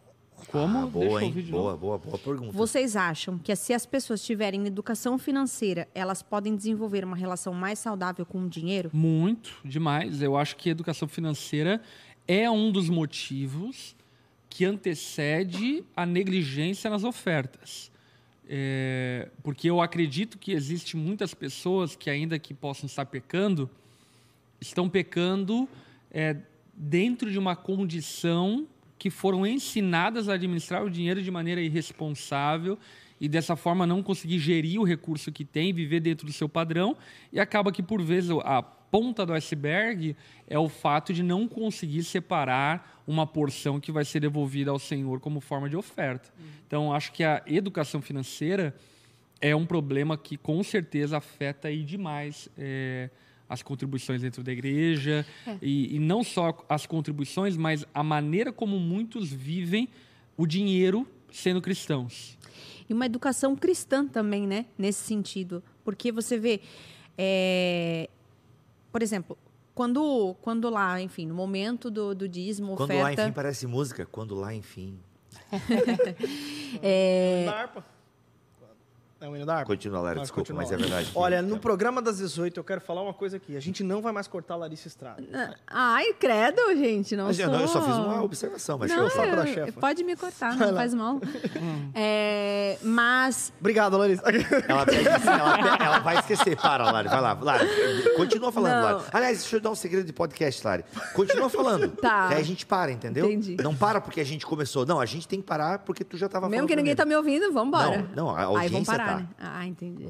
Como? Ah, boa, hein? Boa, boa, boa pergunta. Vocês acham que se as pessoas tiverem educação financeira, elas podem desenvolver uma relação mais saudável com o dinheiro? Muito, demais. Eu acho que a educação financeira é um dos motivos que antecede a negligência nas ofertas. É, porque eu acredito que existe muitas pessoas que ainda que possam estar pecando, estão pecando é, dentro de uma condição que foram ensinadas a administrar o dinheiro de maneira irresponsável e dessa forma não conseguir gerir o recurso que tem, viver dentro do seu padrão e acaba que por vezes a ponta do iceberg é o fato de não conseguir separar uma porção que vai ser devolvida ao Senhor como forma de oferta. Então acho que a educação financeira é um problema que com certeza afeta aí demais é, as contribuições dentro da igreja é. e, e, não só as contribuições, mas a maneira como muitos vivem o dinheiro sendo cristãos. E uma educação cristã também, né? Nesse sentido, porque você vê, é... por exemplo, quando, quando lá, enfim, no momento do, do dízimo, quando oferta... lá, enfim, parece música. Quando lá, enfim. é... É o hino da harpa? Continua, Lara, Mas desculpa, continua mas é verdade. que- Olha, no programa das 18, eu quero falar uma coisa aqui. A gente não vai mais cortar a Larissa Estrada. Ai, credo, gente, não Mas, sou... não, eu só fiz uma observação, mas Não, eu só pra chefa. pode me cortar, não faz mal. É, mas Obrigado, Larissa. Ela, pede assim, ela, ela vai esquecer. Para, Lari, vai lá. Lari, continua falando, Não. Lari. Aliás, deixa eu dar um segredo de podcast, Lari. Continua falando. Tá. Aí a gente para, entendeu? Entendi. Não para porque a gente começou. Não, a gente tem que parar porque tu já tava mesmo falando. que ninguém primeiro. tá me ouvindo, vambora. Não, não, a Aí vamos audiência parar, tá. né? Ah, entendi.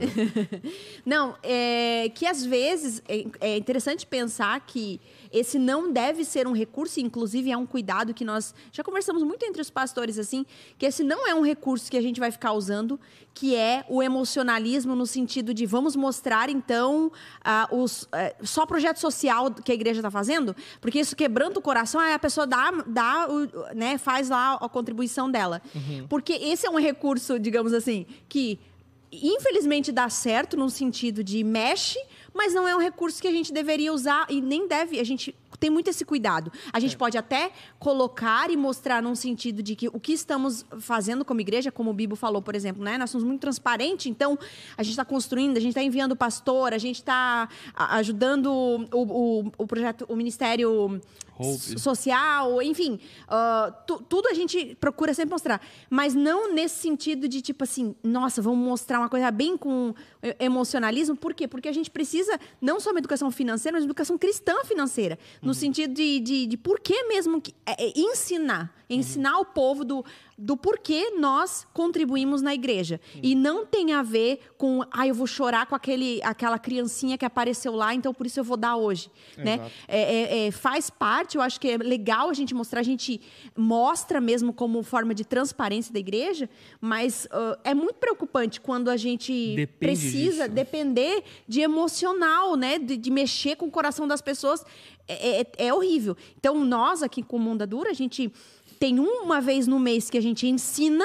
não, é que às vezes é, é interessante pensar que esse não deve ser um recurso, inclusive é um cuidado que nós já conversamos muito entre os pastores assim, que esse não é um recurso que a gente vai ficar usando, que é o emocionalismo no sentido de vamos mostrar então ah, os eh, só projeto social que a igreja está fazendo, porque isso quebrando o coração, aí a pessoa dá, dá o- né, faz lá a contribuição dela. Porque esse é um recurso, digamos assim, que infelizmente dá certo no sentido de mexe, mas não é um recurso que a gente deveria usar e nem deve. A gente tem muito esse cuidado. A gente pode até colocar e mostrar num sentido de que o que estamos fazendo como igreja, como o Bibo falou, por exemplo, né? Nós somos muito transparentes, então a gente está construindo, a gente está enviando pastor, a gente está ajudando o, o, o projeto, o ministério Hope. so- social, enfim, ah, tu- tudo a gente procura sempre mostrar, mas não nesse sentido de tipo assim, nossa, vamos mostrar uma coisa bem com emocionalismo, por quê? Porque a gente precisa não só uma educação financeira, mas uma educação cristã financeira, no sentido de, de, de por que mesmo que, é, é ensinar, ensinar o povo do, do porquê nós contribuímos na igreja. E não tem a ver com, ah, eu vou chorar com aquele, aquela criancinha que apareceu lá, então por isso eu vou dar hoje. Né? É, é, é, faz parte, eu acho que é legal a gente mostrar, a gente mostra mesmo como forma de transparência da igreja, mas ah, é muito preocupante quando a gente Depende precisa disso. depender de emocional, né? De, de mexer com o coração das pessoas. É, é- é horrível. Então, nós aqui com o Mundo Dura, a gente tem uma vez no mês que a gente ensina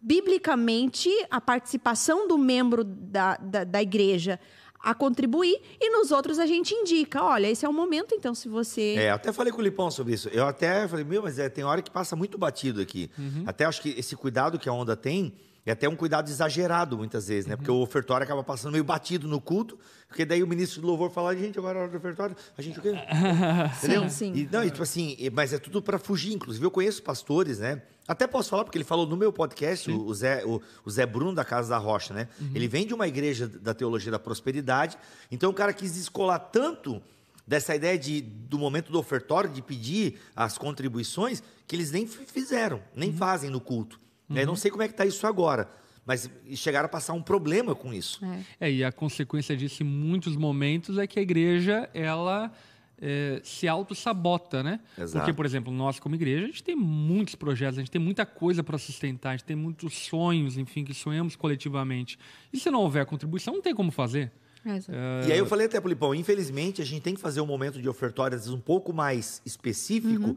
biblicamente a participação do membro da, da, da igreja a contribuir e nos outros a gente indica, olha, esse é o momento, então se você É, eu até falei com o Lipão sobre isso. Eu até falei, meu, mas é, tem hora que passa muito batido aqui. Até acho que esse cuidado que a onda tem é até um cuidado exagerado muitas vezes, né? Porque o ofertório acaba passando meio batido no culto, porque daí o ministro do louvor fala, gente, agora é hora do ofertório, a gente o quê? Entendeu? sim. E, não, e, tipo assim, e- mas é tudo para fugir. Inclusive, eu conheço pastores, né? Até posso falar, porque ele falou no meu podcast, o, o Zé, o, o Zé Bruno da Casa da Rocha, né? Ele vem de uma igreja da teologia da prosperidade, então o cara quis descolar tanto dessa ideia de, do momento do ofertório, de pedir as contribuições, que eles nem fizeram, nem fazem no culto. Né? Eu não sei como é que está isso agora, mas chegaram a passar um problema com isso. É. É, e a consequência disso em muitos momentos é que a igreja, ela é, se auto-sabota, né? Exato. Porque, por exemplo, nós como igreja, a gente tem muitos projetos, a gente tem muita coisa para sustentar, a gente tem muitos sonhos, enfim, que sonhamos coletivamente. E se não houver contribuição, não tem como fazer. É, exato. E aí eu falei até pro Lipão, infelizmente a gente tem que fazer um momento de ofertório às vezes um pouco mais específico,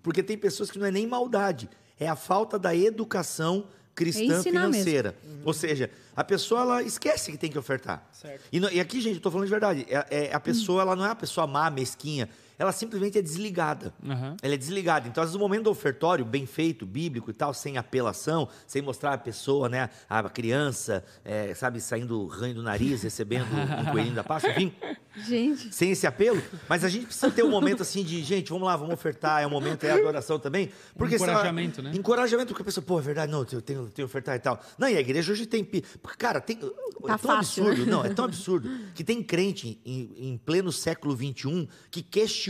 porque tem pessoas que não é nem maldade, é a falta da educação cristã É financeira. Ou seja, a pessoa ela esquece que tem que ofertar. E, e aqui, gente, eu tô falando de verdade, é, é- a pessoa ela não é uma pessoa má, mesquinha, ela simplesmente é desligada. Aham. Ela é desligada. Então, às vezes, o momento do ofertório, bem feito, bíblico e tal, sem apelação, sem mostrar a pessoa, né, a criança, é, sabe, saindo ranho do nariz, recebendo um coelhinho da Páscoa, enfim, Gente, sem esse apelo. Mas a gente precisa ter um momento assim de, gente, vamos lá, vamos ofertar, é um momento, é adoração também. Porque encorajamento, né? Encorajamento, porque a pessoa, pô, é verdade, não, eu tenho, tenho que ofertar e tal. Não, e a igreja hoje tem. pi- Cara, tem. é tão fácil, absurdo, né? não, é tão absurdo que tem crente em, em pleno século XXI que questiona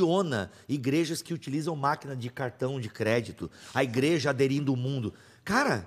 igrejas que utilizam máquina de cartão de crédito, a igreja aderindo ao mundo. Cara,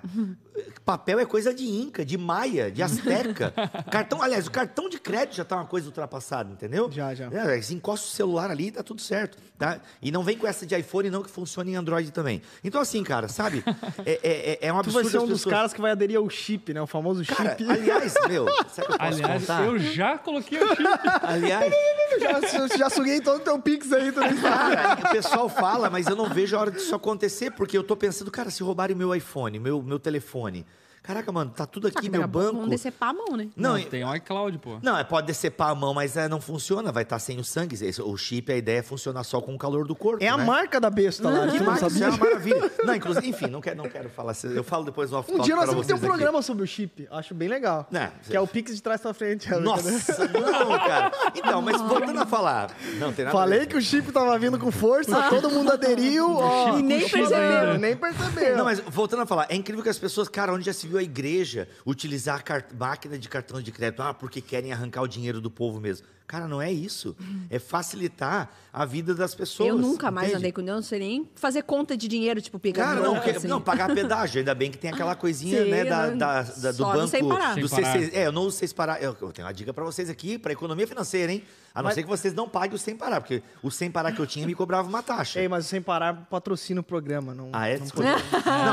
papel é coisa de Inca, de Maia, de Azteca. cartão, aliás, o cartão de crédito já tá uma coisa ultrapassada, entendeu? Já, já. É, você encosta o celular ali e tá tudo certo, tá? E não vem com essa de iPhone não, que funciona em Android também. Então assim, cara, sabe? É, é, é- é um Tu absurdo vai ser um dos caras que vai aderir ao chip, né? O famoso Cara, chip. aliás, meu, sabe eu posso Aliás, contar? eu já coloquei o chip. Aliás, já, já suguei todo o teu Pix aí, tu cara, o pessoal fala, mas eu não vejo a hora disso acontecer, porque eu tô pensando, cara, se roubarem meu iPhone, meu, meu telefone, Caraca, mano, tá tudo que aqui, meu a banco. Vão decepar a mão, né? Não, Não, e- tem o iCloud, pô. Não, é, pode decepar a mão, mas é, não funciona, vai estar sem o sangue. O chip, a ideia é funcionar só com o calor do corpo. É a né? marca da besta lá. Que não marca, isso é uma maravilha. Não, inclusive, enfim, não quero, não quero falar. Eu falo depois no off Um dia nós temos que ter um vocês aqui. programa sobre o chip. Acho bem legal. Não, que é o Pix de trás pra frente. é Nossa, não, cara. Então, mas voltando a falar. Não, tem nada a Falei que o chip tava vindo com força, todo mundo aderiu. ó, E nem percebeu. Nem percebeu. Não, mas voltando a falar, é incrível que as pessoas, cara, onde já se viu a igreja utilizar máquina de cartão de crédito, ah, porque querem arrancar o dinheiro do povo mesmo. Cara, não é isso. É facilitar a vida das pessoas. eu nunca mais entende? andei com Deus, não sei nem fazer conta de dinheiro, tipo, pegar Cara, não, assim. não, pagar pedágio. Ainda bem que tem aquela coisinha, Sim, né, da, da- da- do banco. sem parar. Do Sem parar. CC. É, eu não uso sem parar. Eu, eu tenho uma dica pra vocês aqui, pra economia financeira, hein? A não Mas- ser que vocês não paguem o sem parar, porque o sem parar que eu tinha me cobrava uma taxa. Ei, mas sem parar, patrocina o programa. Não, Ah, é? não.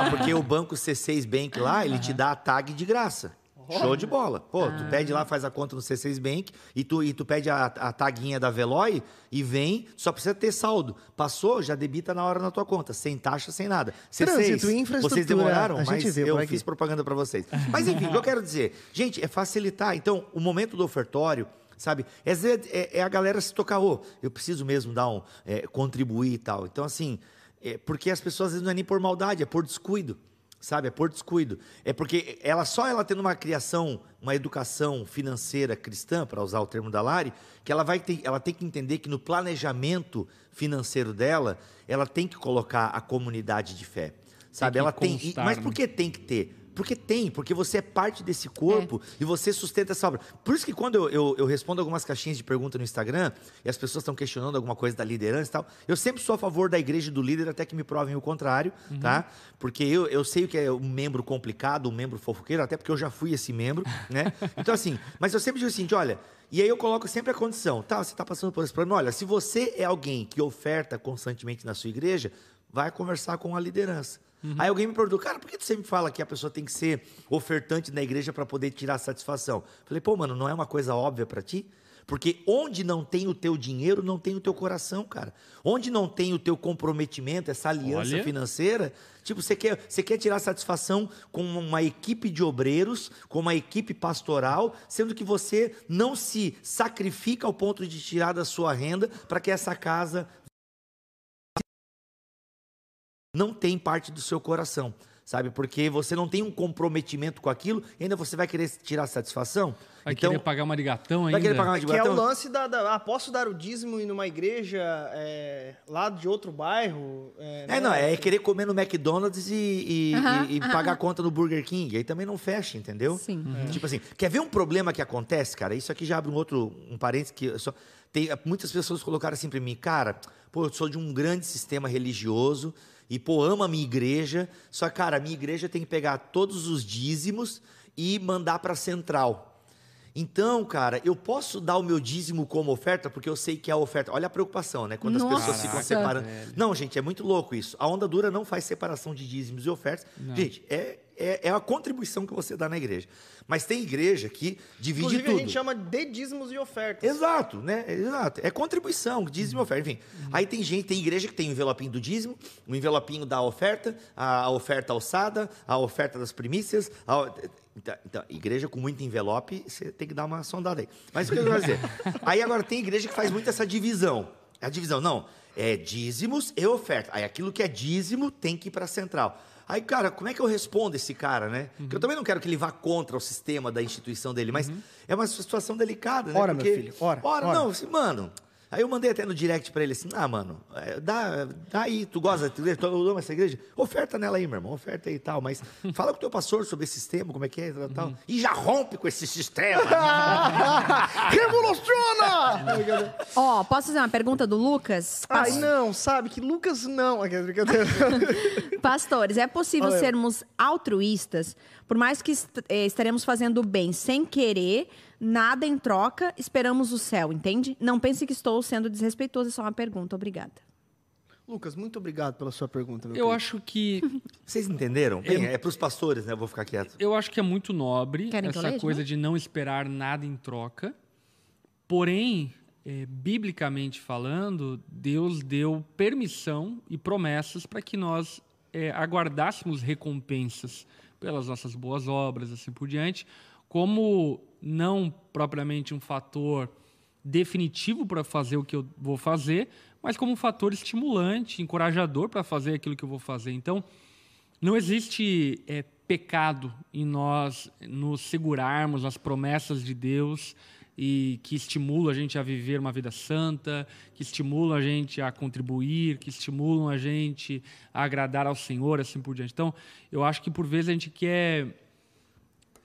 Não, porque o banco C6 Bank lá, ele te dá a tag de graça. Show de bola. Pô, tu pede lá, faz a conta no C6 Bank e tu, e tu pede a, a taguinha da Veloy e vem, só precisa ter saldo. Passou, já debita na hora na tua conta, sem taxa, sem nada. C6, Trânsito e infraestrutura, vocês demoraram, mas eu fiz propaganda pra vocês. Mas enfim, o que eu quero dizer, gente, é facilitar. Então, o momento do ofertório, sabe, é, é- é a galera se tocar, ô, eu preciso mesmo dar um, é, contribuir e tal. Então, assim, é, porque as pessoas às vezes não é nem por maldade, é por descuido. Sabe, é por descuido. É porque ela só ela tendo uma criação, uma educação financeira cristã, para usar o termo da Lari, que ela vai ter, ela tem que entender que no planejamento financeiro dela, ela tem que colocar a comunidade de fé. Sabe, ela tem. constar, Mas né? por que tem que ter? Porque tem, porque você é parte desse corpo e você sustenta essa obra. Por isso que quando eu, eu, eu respondo algumas caixinhas de pergunta no Instagram e as pessoas estão questionando alguma coisa da liderança e tal, eu sempre sou a favor da igreja e do líder até que me provem o contrário, tá? Porque eu, eu sei o que é um membro complicado, um membro fofoqueiro, até porque eu já fui esse membro, né? Então assim, mas eu sempre digo assim, olha, e aí eu coloco sempre a condição, tá? Você está passando por esse problema, olha, se você é alguém que oferta constantemente na sua igreja, vai conversar com a liderança. Aí alguém me perguntou, cara, por que tu sempre fala que a pessoa tem que ser ofertante na igreja para poder tirar satisfação? Falei, pô, mano, não é uma coisa óbvia para ti? Porque onde não tem o teu dinheiro, não tem o teu coração, cara. Onde não tem o teu comprometimento, essa aliança Olha. financeira, tipo, você quer, você quer tirar satisfação com uma equipe de obreiros, com uma equipe pastoral, sendo que você não se sacrifica ao ponto de tirar da sua renda para que essa casa não tem parte do seu coração, sabe? Porque você não tem um comprometimento com aquilo, e ainda você vai querer tirar satisfação. Vai então, querer pagar uma ligatão ainda? vai querer pagar uma de Que é o lance da, da- ah, posso dar o dízimo em uma igreja é, lá de outro bairro? É, É, né? não, é querer comer no McDonald's e, e- Aham, e- e pagar a conta no Burger King. Aí também não fecha, entendeu? Sim. Tipo assim, quer ver um problema que acontece, cara? Isso aqui já abre um outro, um parênteses que eu só. Tem, muitas pessoas colocaram assim pra mim, cara, pô, eu sou de um grande sistema religioso e, pô, amo a minha igreja, só, cara, a minha igreja tem que pegar todos os dízimos e mandar pra central. Então, cara, eu posso dar o meu dízimo como oferta, porque eu sei que é a oferta. Olha a preocupação, né? Quando as Nossa. pessoas ficam separando. Não, gente, é muito louco isso. A onda dura não faz separação de dízimos e ofertas. Gente, é, é, é a contribuição que você dá na igreja. Mas tem igreja que divide Inclusive, tudo. a gente chama de dízimos e ofertas. Exato, né? Exato. É contribuição, dízimo e oferta. Enfim, aí tem gente, tem igreja que tem o envelopinho do dízimo, o envelopinho da oferta, a, a oferta alçada, a oferta das primícias. a- então, então, igreja com muito envelope, você tem que dar uma sondada aí. Mas o que eu quero dizer? Aí agora tem igreja que faz muito essa divisão. A divisão, não, é dízimos e oferta. Aí aquilo que é dízimo tem que ir para a central. Aí, cara, como é que eu respondo esse cara, né? Porque eu também não quero que ele vá contra o sistema da instituição dele, mas é uma situação delicada, né? Ora, meu Porque, filho, ora, Ora, ora. não, assim, mano. Aí eu mandei até no direct pra ele assim: ah, mano, é, dá, dá aí, tu gosta da igreja, tu ama essa igreja? Oferta nela aí, meu irmão, oferta aí e tal, mas fala com o teu pastor sobre esse sistema, como é que é e tal, tal. E já rompe com esse sistema. Revoluciona! Ó, posso fazer uma pergunta do Lucas? Ai, não, sabe? Que Lucas não. Aquela brincadeira. Pastores, é possível sermos altruístas, por mais que est- eh, estaremos fazendo o bem sem querer, nada em troca, esperamos o céu, entende? Não pense que estou sendo desrespeitoso, é só uma pergunta, obrigada. Lucas, muito obrigado pela sua pergunta, meu Eu querido. acho que Vocês entenderam? Bem, é pros pastores, né? Eu vou ficar quieto. eu acho que é muito nobre Querem essa leia coisa novo? de não esperar nada em troca. Porém, eh, biblicamente falando, Deus deu permissão e promessas para que nós eh, aguardássemos recompensas pelas nossas boas obras, assim por diante, como não propriamente um fator definitivo para fazer o que eu vou fazer, mas como um fator estimulante, encorajador para fazer aquilo que eu vou fazer. Então, não existe é, pecado em nós nos segurarmos nas promessas de Deus e que estimulam a gente a viver uma vida santa, que estimulam a gente a contribuir, que estimulam a gente a agradar ao Senhor, assim por diante. Então, eu acho que por vezes a gente quer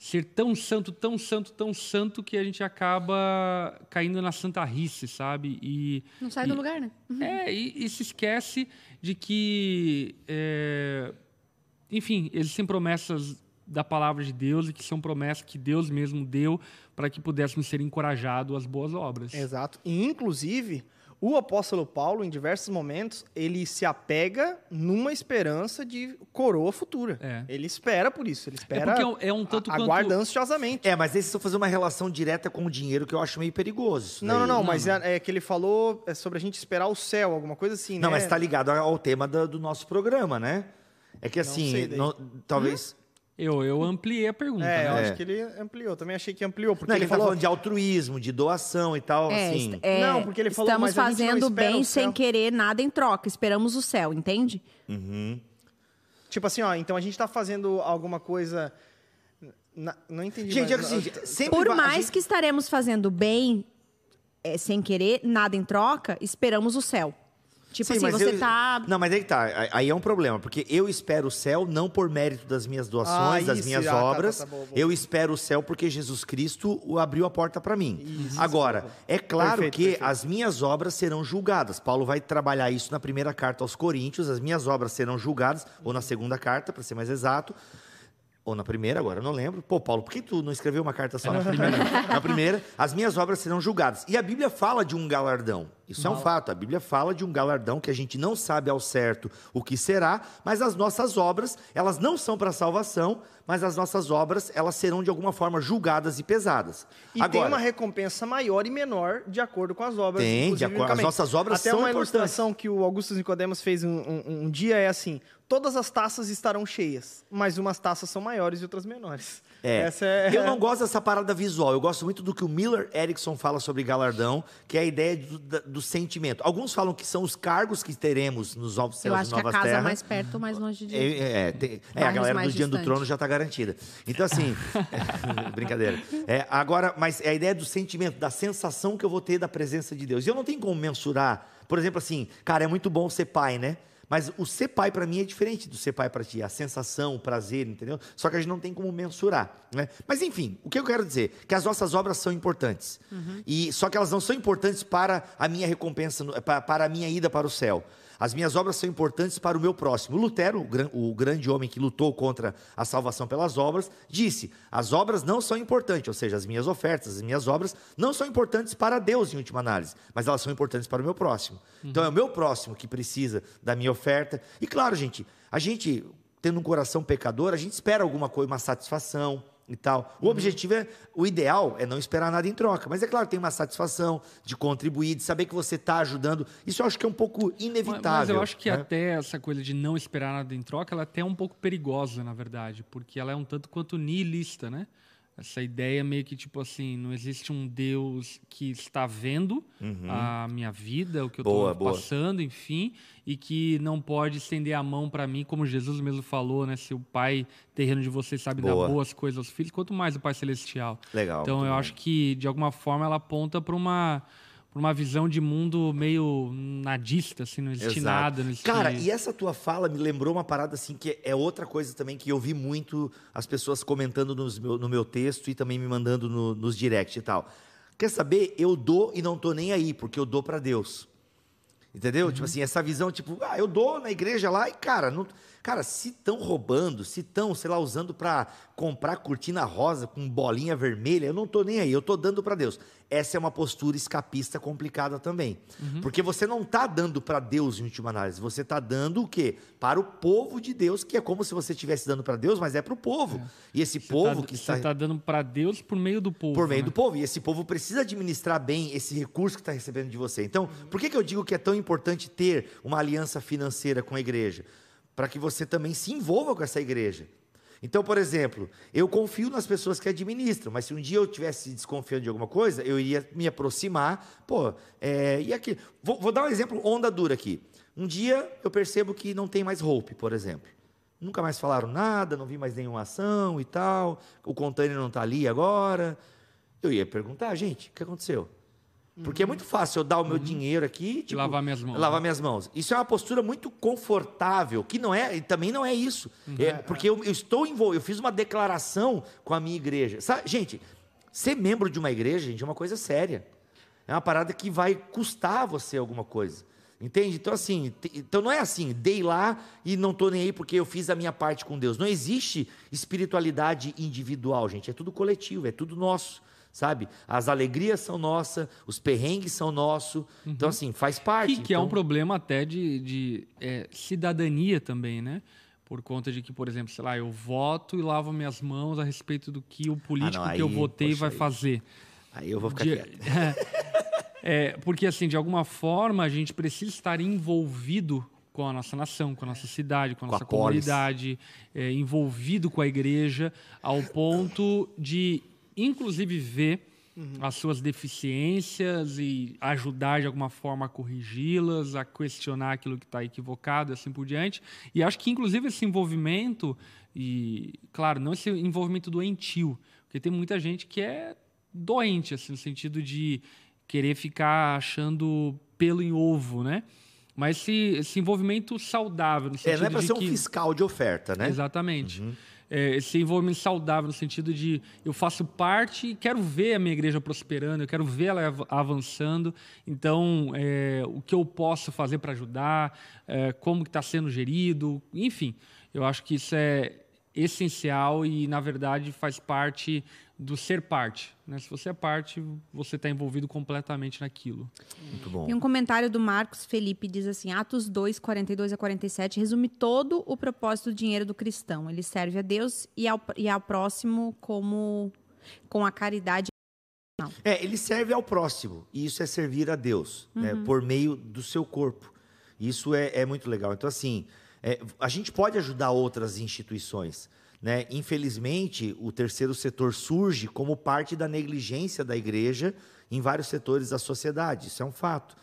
ser tão santo, tão santo, tão santo que a gente acaba caindo na santarrice, sabe? E não sai e, do lugar, né? Uhum. É e, e, se esquece de que, é, enfim, existem promessas da palavra de Deus e que são promessas que Deus mesmo deu para que pudéssemos ser encorajados às boas obras. Exato. E inclusive o apóstolo Paulo, em diversos momentos, ele se apega numa esperança de coroa futura. É. Ele espera por isso, ele espera. É porque é um tanto quanto... Aguarda ansiosamente. É, mas esse só fazer uma relação direta com o dinheiro que eu acho meio perigoso. Não, não, não, não, mas não. É, é, que ele falou é sobre a gente esperar o céu, alguma coisa assim, Não, né? mas está ligado ao tema do, do, nosso programa, né? É que assim, não, talvez. Hum? Eu, eu ampliei a pergunta. É, né? eu acho que ele ampliou. Também achei que ampliou. Porque não, ele, ele tá falou... tá falando de altruísmo, de doação e tal, é, assim. É, não, porque ele falou Estamos fazendo bem sem querer nada em troca. Esperamos o céu, entende? Uhum. Tipo assim, ó, então a gente tá fazendo alguma coisa. Na... não entendi. Gente, mais. É assim, sempre Por mais gente... que estaremos fazendo bem é, sem querer nada em troca, esperamos o céu. Tipo Sim, assim, você eu... tá. Não, mas aí que tá. Aí é um problema, porque eu espero o céu não por mérito das minhas doações, ah, das minhas ah, obras. Tá, tá, tá, boa, boa. Eu espero o céu porque Jesus Cristo abriu a porta para mim. Isso, Agora, é claro perfeito, que perfeito. as minhas obras serão julgadas. Paulo vai trabalhar isso na primeira carta aos Coríntios. As minhas obras serão julgadas, ou na segunda carta, para ser mais exato. Ou na primeira, agora eu não lembro. Pô, Paulo, por que tu não escreveu uma carta só? É na primeira. na primeira, as minhas obras serão julgadas. E a Bíblia fala de um galardão. Isso Mal. é um fato. A Bíblia fala de um galardão que a gente não sabe ao certo o que será, mas as nossas obras, elas não são para salvação, mas as nossas obras, elas serão de alguma forma julgadas e pesadas. E Agora, tem uma recompensa maior e menor de acordo com as obras. Tem, de acordo. As nossas obras Até são uma importantes. ilustração que o Augusto Nicodemos fez um, um, um dia é assim: todas as taças estarão cheias, mas umas taças são maiores e outras menores. É. é. Eu não gosto dessa parada visual. Eu gosto muito do que o Miller Erickson fala sobre galardão, que é a ideia do, do sentimento. Alguns falam que são os cargos que teremos nos novos céus e novas terras. Eu acho que a casa terra. mais perto, mais longe de. É, é, tem, é a galera do dia do trono já está garantida. Então assim, brincadeira. É, agora, mas é a ideia do sentimento, da sensação que eu vou ter da presença de Deus. E eu não tenho como mensurar. Por exemplo, assim, cara, é muito bom ser pai, né? Mas o ser pai para mim é diferente do ser pai para ti. A sensação, o prazer, entendeu? Só que a gente não tem como mensurar. Né? Mas enfim, o que eu quero dizer? Que as nossas obras são importantes. Uhum. E Só que elas não são importantes para a minha recompensa, para a minha ida para o céu. As minhas obras são importantes para o meu próximo. Lutero, o grande homem que lutou contra a salvação pelas obras, disse: as obras não são importantes, ou seja, as minhas ofertas, as minhas obras não são importantes para Deus em última análise, mas elas são importantes para o meu próximo. Uhum. Então é o meu próximo que precisa da minha oferta. E claro, gente, a gente tendo um coração pecador, a gente espera alguma coisa, uma satisfação, e tal. O uhum. objetivo é, o ideal é não esperar nada em troca. Mas é claro, tem uma satisfação de contribuir, de saber que você está ajudando. Isso eu acho que é um pouco inevitável. Mas, eu acho que né? até essa coisa de não esperar nada em troca, ela é até um pouco perigosa, na verdade, porque ela é um tanto quanto nihilista, né? Essa ideia meio que tipo assim, não existe um Deus que está vendo uhum. a minha vida, o que eu estou passando, enfim, e que não pode estender a mão para mim, como Jesus mesmo falou, né? Se o Pai terreno de vocês sabe boa. dar boas coisas aos filhos, quanto mais o Pai celestial. Legal. Então eu bom. acho que de alguma forma ela aponta para uma por uma visão de mundo meio nadista, assim, não existe Exato. nada. Não existe... Cara, e essa tua fala me lembrou uma parada assim, que é outra coisa também que eu vi muito as pessoas comentando meu, no meu texto e também me mandando no, nos direct e tal. Quer saber? Eu dou e não tô nem aí, porque eu dou para Deus. Entendeu? Uhum. Tipo assim, essa visão, tipo, ah, eu dou na igreja lá e, cara, não Cara, se estão roubando, se estão, sei lá, usando para comprar cortina rosa com bolinha vermelha, eu não estou nem aí, eu estou dando para Deus. Essa é uma postura escapista complicada também. Uhum. Porque você não está dando para Deus em última análise, você está dando o quê? Para o povo de Deus, que é como se você estivesse dando para Deus, mas é para o povo. É. E esse você povo tá, que está. Você está dando para Deus por meio do povo. Por meio né? do povo. E esse povo precisa administrar bem esse recurso que está recebendo de você. Então, por que, que eu digo que é tão importante ter uma aliança financeira com a igreja? Para que você também se envolva com essa igreja. Então, por exemplo, eu confio nas pessoas que administram, mas se um dia eu tivesse desconfiando de alguma coisa, eu iria me aproximar. Pô, é, e aqui? Vou, vou dar um exemplo onda dura aqui. Um dia eu percebo que não tem mais roupa, por exemplo. Nunca mais falaram nada, não vi mais nenhuma ação e tal. O container não está ali agora. Eu ia perguntar, gente, o que aconteceu? Porque é muito fácil eu dar o meu dinheiro aqui tipo, lavar minhas mãos. Lavar né? minhas mãos. Isso é uma postura muito confortável, que não é, e também não é isso. É, porque eu, eu estou envolvido, eu fiz uma declaração com a minha igreja. Sabe, gente, ser membro de uma igreja, gente, é uma coisa séria. É uma parada que vai custar você alguma coisa. Entende? Então, assim, então não é assim, dei lá e não estou nem aí porque eu fiz a minha parte com Deus. Não existe espiritualidade individual, gente. É tudo coletivo, é tudo nosso, sabe? As alegrias são nossas, os perrengues são nossos. Então, assim, faz parte. Que, que é um Então, problema até de, de, é, cidadania também, né? Por conta de que, por exemplo, sei lá, eu voto e lavo minhas mãos a respeito do que o político não, que eu aí, votei poxa, vai aí- fazer. Aí eu vou ficar De- quieto. É, porque, assim, de alguma forma, a gente precisa estar envolvido com a nossa nação, com a nossa cidade, com a Com a nossa comunidade, é, envolvido com a igreja, ao ponto de, inclusive, ver as suas deficiências e ajudar de alguma forma a corrigi-las, a questionar aquilo que está equivocado e assim por diante. E acho que, inclusive, esse envolvimento, e, claro, não esse envolvimento doentio, porque tem muita gente que é doente, assim, no sentido de querer ficar achando pelo em ovo, né? Mas esse, esse envolvimento saudável, no É, sentido não é para ser um que... fiscal de oferta, né? Exatamente. É, esse envolvimento saudável no sentido de eu faço parte e quero ver a minha igreja prosperando, eu quero ver ela av- avançando. Então, é, o que eu posso fazer para ajudar, é, como está sendo gerido, enfim, eu acho que isso é essencial e, na verdade, faz parte do ser parte. Né? Se você é parte, você está envolvido completamente naquilo. Muito bom. Tem um comentário do Marcos Felipe, diz assim, Atos 2, 42 a 47, resume todo o propósito do dinheiro do cristão. Ele serve a Deus e ao, e ao próximo como com a caridade. É, ele serve ao próximo, e isso é servir a Deus, né, por meio do seu corpo. Isso é, é muito legal. Então, assim, é, a gente pode ajudar outras instituições. Né? Infelizmente, o terceiro setor surge como parte da negligência da igreja em vários setores da sociedade. Isso é um fato.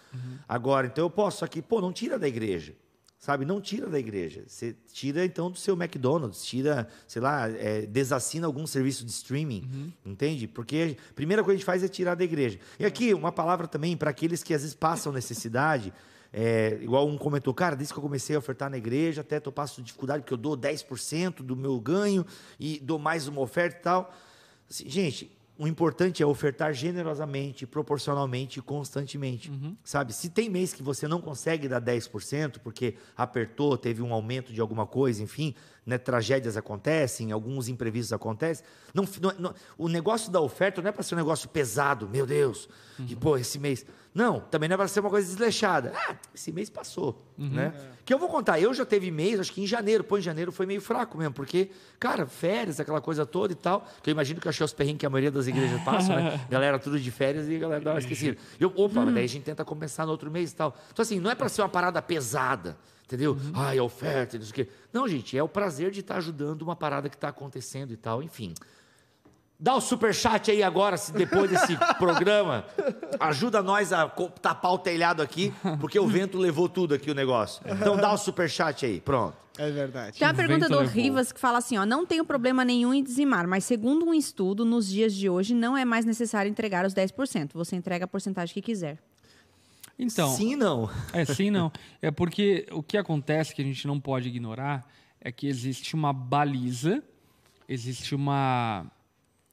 Agora, então eu posso aqui, pô, não tira da igreja. Sabe, não tira da igreja. Você tira então do seu McDonald's, tira, sei lá, é, desassina algum serviço de streaming, entende? Porque a primeira coisa que a gente faz é tirar da igreja. E aqui, uma palavra também para aqueles que às vezes passam necessidade. É, igual um comentou, cara, desde que eu comecei a ofertar na igreja, até eu passo dificuldade, porque eu dou 10% do meu ganho e dou mais uma oferta e tal. Assim, gente, o importante é ofertar generosamente, proporcionalmente e constantemente. Sabe? Se tem mês que você não consegue dar 10%, porque apertou, teve um aumento de alguma coisa, enfim, né, tragédias acontecem, alguns imprevistos acontecem. Não, não- não- o negócio da oferta não é para ser um negócio pesado, meu Deus, e pô, esse mês. Não, também não é para ser uma coisa desleixada. Ah, esse mês passou. Né? Que eu vou contar, eu já teve mês, acho que em janeiro, pô, em janeiro foi meio fraco mesmo, porque, cara, férias, aquela coisa toda e tal, que eu imagino que eu achei os perrengues que a maioria das igrejas passam, né? Galera tudo de férias e a galera dá uma esquecida. Eu, opa, mas daí a gente tenta compensar no outro mês e tal. Então, assim, não é para ser uma parada pesada, entendeu? Ai, a oferta, e não sei o quê. Não, gente, é o prazer de estar ajudando uma parada que está acontecendo e tal, enfim. Dá o superchat aí agora, se depois desse programa. Ajuda nós a tapar o telhado aqui, porque o vento levou tudo aqui o negócio. Então dá o superchat aí, pronto. É verdade. Tem uma pergunta do levou. Rivas que fala assim, ó, não tenho problema nenhum em dizimar, mas segundo um estudo, nos dias de hoje não é mais necessário entregar os 10%. Você entrega a porcentagem que quiser. Então, Sim, não. É, sim, não. É porque o que acontece que a gente não pode ignorar é que existe uma baliza, existe uma.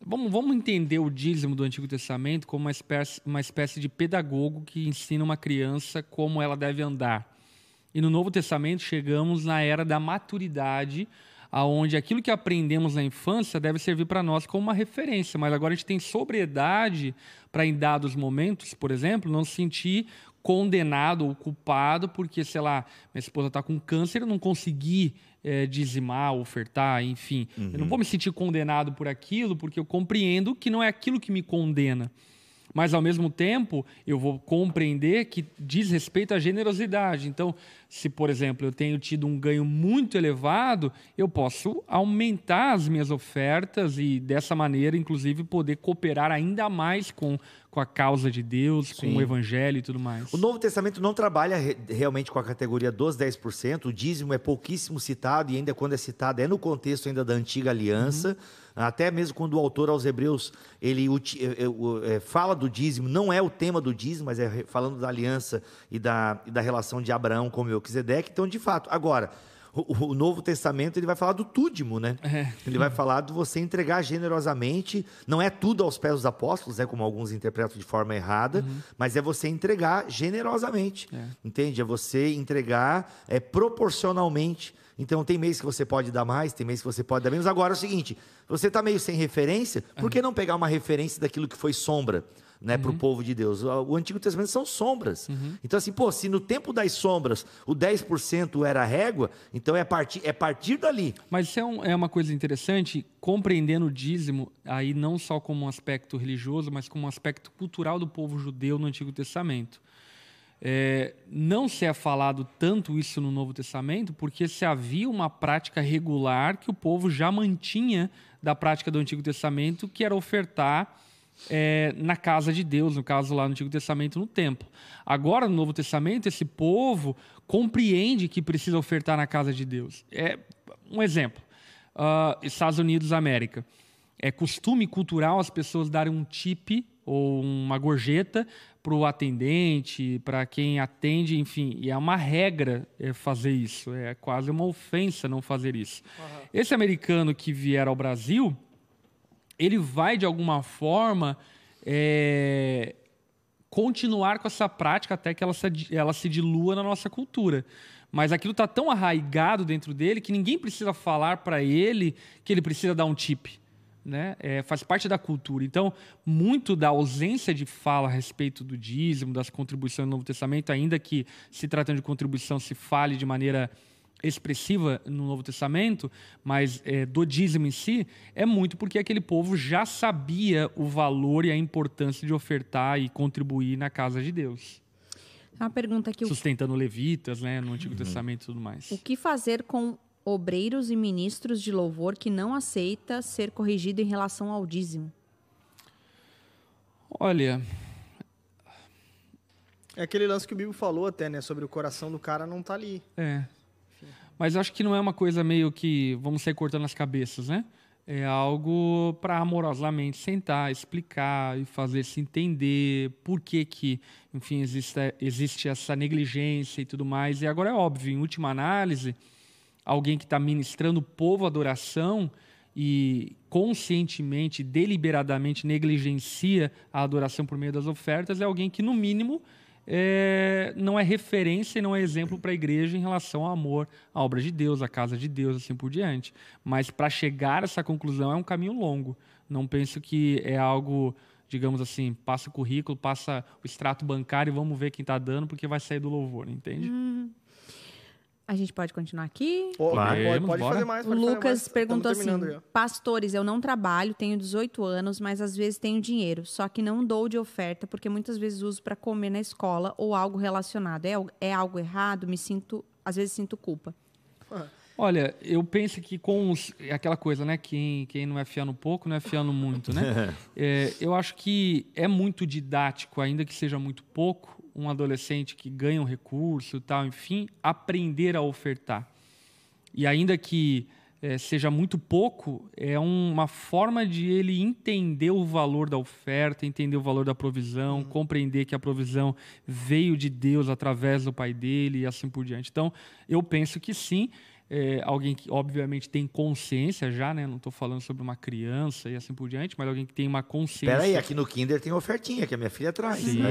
Vamos, vamos entender o dízimo do Antigo Testamento como uma espécie, uma espécie de pedagogo que ensina uma criança como ela deve andar. E no Novo Testamento chegamos na era da maturidade, aonde aquilo que aprendemos na infância deve servir para nós como uma referência, mas agora a gente tem sobriedade para em dados momentos, por exemplo, não se sentir condenado ou culpado porque, sei lá, minha esposa está com câncer, eu não consegui eh, dizimar, ofertar, enfim. Eu não vou me sentir condenado por aquilo porque eu compreendo que não é aquilo que me condena. Mas, ao mesmo tempo, eu vou compreender que diz respeito à generosidade. Então, se, por exemplo, eu tenho tido um ganho muito elevado, eu posso aumentar as minhas ofertas e, dessa maneira, inclusive, poder cooperar ainda mais com, com a causa de Deus, com Sim. o evangelho e tudo mais. O Novo Testamento não trabalha re- realmente com a categoria dos 10%. O dízimo é pouquíssimo citado e ainda quando é citado é no contexto ainda da antiga aliança. Até mesmo quando o autor aos Hebreus ele é, é, é, fala do dízimo, não é o tema do dízimo, mas é falando da aliança e da, e da relação de Abraão com Melquisedeque. Então, de fato, agora, o, o Novo Testamento ele vai falar do túdimo, né? Ele vai falar de você entregar generosamente. Não é tudo aos pés dos apóstolos, é como alguns interpretam de forma errada, mas é você entregar generosamente. Entende? É você entregar é, proporcionalmente. Então tem mês que você pode dar mais, tem mês que você pode dar menos. Agora é o seguinte: você está meio sem referência, por que não pegar uma referência daquilo que foi sombra? Né, para o povo de Deus. O Antigo Testamento são sombras. Então, assim, pô, se no tempo das sombras o 10% era régua, então é partir, é partir dali. Mas isso é, um- é uma coisa interessante, compreendendo o dízimo, aí não só como um aspecto religioso, mas como um aspecto cultural do povo judeu no Antigo Testamento. É, não se é falado tanto isso no Novo Testamento, porque se havia uma prática regular que o povo já mantinha da prática do Antigo Testamento, que era ofertar é, na casa de Deus, no caso lá no Antigo Testamento, no templo. Agora, no Novo Testamento, esse povo compreende que precisa ofertar na casa de Deus. É um exemplo. Ah, Estados Unidos, América. É costume cultural as pessoas darem um tip ou uma gorjeta para o atendente, para quem atende, enfim, e é uma regra é, fazer isso, é quase uma ofensa não fazer isso. Esse americano que vier ao Brasil, ele vai de alguma forma é, continuar com essa prática até que ela se, ela se dilua na nossa cultura. Mas aquilo está tão arraigado dentro dele que ninguém precisa falar para ele que ele precisa dar um tip. Né? É, faz parte da cultura. Então, muito da ausência de fala a respeito do dízimo, das contribuições do Novo Testamento, ainda que se tratando de contribuição se fale de maneira expressiva no Novo Testamento, mas é, do dízimo em si, é muito porque aquele povo já sabia o valor e a importância de ofertar e contribuir na casa de Deus, Uma pergunta o sustentando levitas, né, no Antigo Testamento e tudo mais. O que fazer com obreiros e ministros de louvor que não aceita ser corrigido em relação ao dízimo? Olha, É aquele lance que o Bibo falou até, né? Sobre o coração do cara não tá ali. é. Mas acho que não é uma coisa meio que vamos sair cortando as cabeças, né? É algo para amorosamente sentar, explicar e fazer se entender por que que, enfim, existe, existe essa negligência e tudo mais. E agora é óbvio, em última análise, alguém que está ministrando o povo adoração e conscientemente, deliberadamente negligencia a adoração por meio das ofertas é alguém que, no mínimo, é, não é referência e não é exemplo para a igreja em relação ao amor à obra de Deus, à casa de Deus, assim por diante. Mas para chegar a essa conclusão é um caminho longo. Não penso que é algo, digamos assim, passa o currículo, passa o extrato bancário e vamos ver quem está dando, porque vai sair do louvor, entende? A gente pode continuar aqui? Pode, pode Bora. fazer mais. O pode fazer Lucas mais. Tamo perguntou assim: já. Pastores, eu não trabalho, tenho 18 anos, mas às vezes tenho dinheiro, só que não dou de oferta porque muitas vezes uso para comer na escola ou algo relacionado. É, é algo errado? Me sinto, às vezes sinto culpa. Olha, eu penso que com os, é aquela coisa, né? Quem, quem não é fiando pouco, não é fiando muito, né? É, eu acho que é muito didático, ainda que seja muito pouco, um adolescente que ganha um recurso tal, enfim, aprender a ofertar. E ainda que eh, seja muito pouco, é uma forma de ele entender o valor da oferta, entender o valor da provisão, compreender que a provisão veio de Deus através do pai dele e assim por diante. Então, eu penso que sim, é, alguém que obviamente tem consciência já, né? Não estou falando sobre uma criança e assim por diante, mas alguém que tem uma consciência. Espera aí, aqui no Kinder tem ofertinha que a minha filha traz. Sim.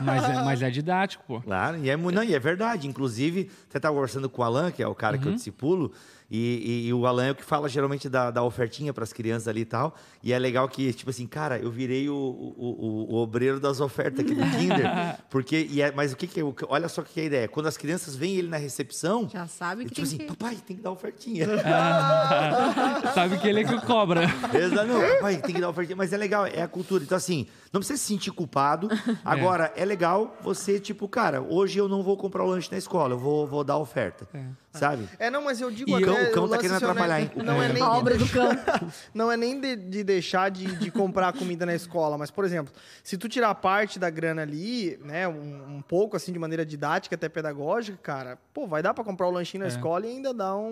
Mas é, mas é didático, pô. Claro, e é, não, e é verdade. Inclusive, você estava conversando com o Alan, que é o cara que eu discipulo, E, e- e o Alan é o que fala geralmente da, da ofertinha para as crianças ali e tal. E é legal que, tipo assim, cara, eu virei o, o, o- o obreiro das ofertas aqui do Kinder. porque, e é, mas o que, que é? Olha só o que é a ideia. Quando as crianças veem ele na recepção, Já sabe que tipo tem assim, que... papai, tem que dar ofertinha. Sabe que ele é que cobra. Exato, não, papai, tem que dar ofertinha. Mas é legal, é a cultura. Então, assim, não precisa se sentir culpado. Agora, é, legal você, tipo, cara, hoje eu não vou comprar o lanche na escola, eu vou, vou dar oferta. Sabe? É, não, mas eu digo E até... o cão tá querendo assim, né, atrapalhar, hein? Não é, É. nem A de obra do cão. Não é nem de, de deixar de, de comprar comida na escola, mas, por exemplo, se tu tirar parte da grana ali, né, um, um pouco assim, de maneira didática, até pedagógica, cara, pô, vai dar pra comprar o lanchinho na É. escola e ainda dar um...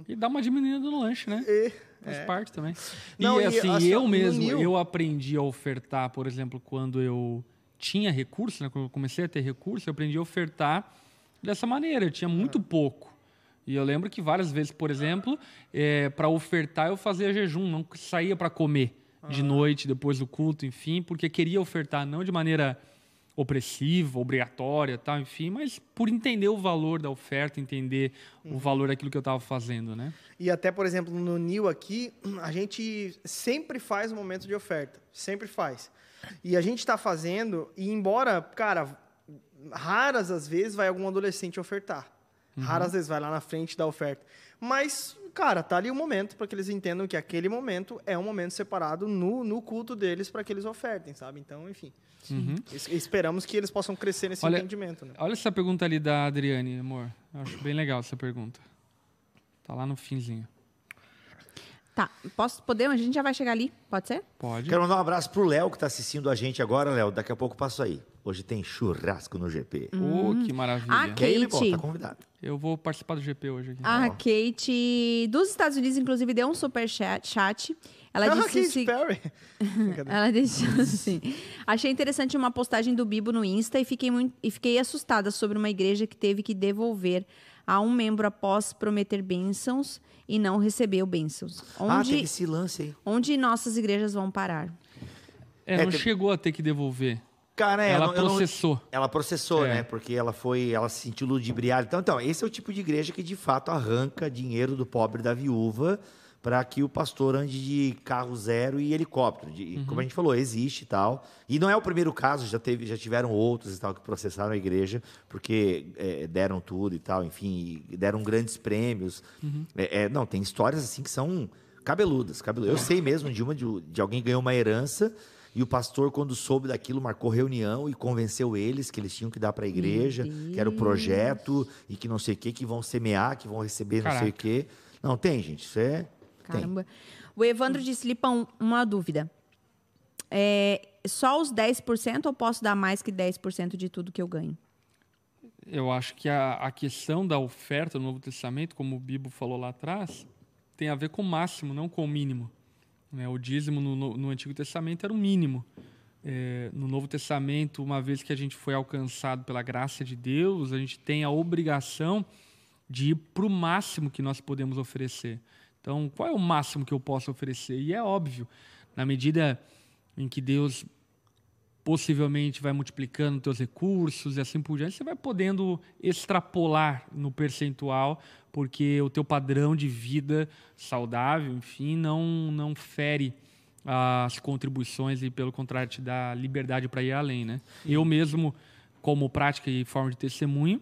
um- E dá uma diminuída no lanche, né? e- Faz parte também. Não, e e assim, a sua- eu mesmo, Nil- eu aprendi a ofertar, por exemplo, quando eu tinha recurso, né? Quando eu comecei a ter recurso, eu aprendi a ofertar dessa maneira. Eu tinha muito pouco. E eu lembro que várias vezes, por exemplo, para ofertar eu fazia jejum, não saía para comer de noite, depois do culto, enfim, porque queria ofertar não de maneira opressiva, obrigatória, tal, enfim, mas por entender o valor da oferta, entender o valor daquilo que eu estava fazendo, né? E até, por exemplo, no Nil aqui, a gente sempre faz um momento de oferta. Sempre faz. E a gente está fazendo, e embora, cara, raras as vezes vai algum adolescente ofertar. Raras vezes vai lá na frente da oferta. Mas, cara, tá ali o momento para que eles entendam que aquele momento é um momento separado no, no culto deles para que eles ofertem, sabe? Então, enfim. Es- Esperamos que eles possam crescer nesse Olha- entendimento, né? Olha essa pergunta ali da Adriane, amor. Eu acho bem legal essa pergunta. Tá lá no finzinho. Tá, posso, podemos? A gente já vai chegar ali, pode ser? Pode. Quero mandar um abraço pro Léo, que tá assistindo a gente agora, Léo. Daqui a pouco passo aí. Hoje tem churrasco no GP. Oh, que maravilha. Ah, Quer ir, Kate. Tá convidado. Eu vou participar do GP hoje aqui. A Kate, dos Estados Unidos, inclusive, deu um super chat. chat. Ela Ah, disse se-. Ela disse assim: Achei interessante uma postagem do Bibo no Insta e fiquei, muito, e fiquei assustada sobre uma igreja que teve que devolver a um membro após prometer bênçãos e não recebeu bênçãos. Ah, Onde, tem esse lance aí. onde nossas igrejas vão parar? É, É, não tem- chegou a ter que devolver. Cara, é, Ela eu não- eu não- processou. Ela processou, É. né? Porque ela foi, ela se sentiu ludibriada. Então, então, esse é o tipo de igreja que de fato arranca dinheiro do pobre da viúva para que o pastor ande de carro zero e helicóptero. De- Uhum. Como a gente falou, existe e tal. E não é o primeiro caso, já teve, já tiveram outros e tal que processaram a igreja porque é, deram tudo e tal, enfim, e deram grandes prêmios. Uhum. É, é, não, tem histórias assim que são cabeludas, cabeludas. Eu sei mesmo de uma de, de alguém que ganhou uma herança e o pastor, quando soube daquilo, marcou reunião e convenceu eles que eles tinham que dar para a igreja, que era o projeto e que não sei o que, que vão semear, que vão receber não sei o Caraca. que. Não, tem, gente. Isso é. Tem. Caramba. O Evandro disse: Lipão, uma dúvida. É, só os 10% ou posso dar mais que 10% de tudo que eu ganho? Eu acho que a, a questão da oferta no Novo Testamento, como o Bibo falou lá atrás, tem a ver com o máximo, não com o mínimo. Né? O dízimo no, no- Antigo Testamento era o mínimo. É, no Novo Testamento, uma vez que a gente foi alcançado pela graça de Deus, a gente tem a obrigação de ir para o máximo que nós podemos oferecer. Então, qual é o máximo que eu posso oferecer? E é óbvio, na medida em que Deus possivelmente vai multiplicando teus recursos e assim por diante, você vai podendo extrapolar no percentual, porque o teu padrão de vida saudável, enfim, não não fere as contribuições e pelo contrário te dá liberdade para ir além, né? Eu mesmo como prática e forma de testemunho,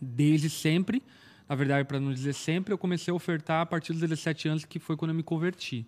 desde sempre, na verdade, para não dizer sempre, eu comecei a ofertar a partir dos 17 anos, que foi quando eu me converti.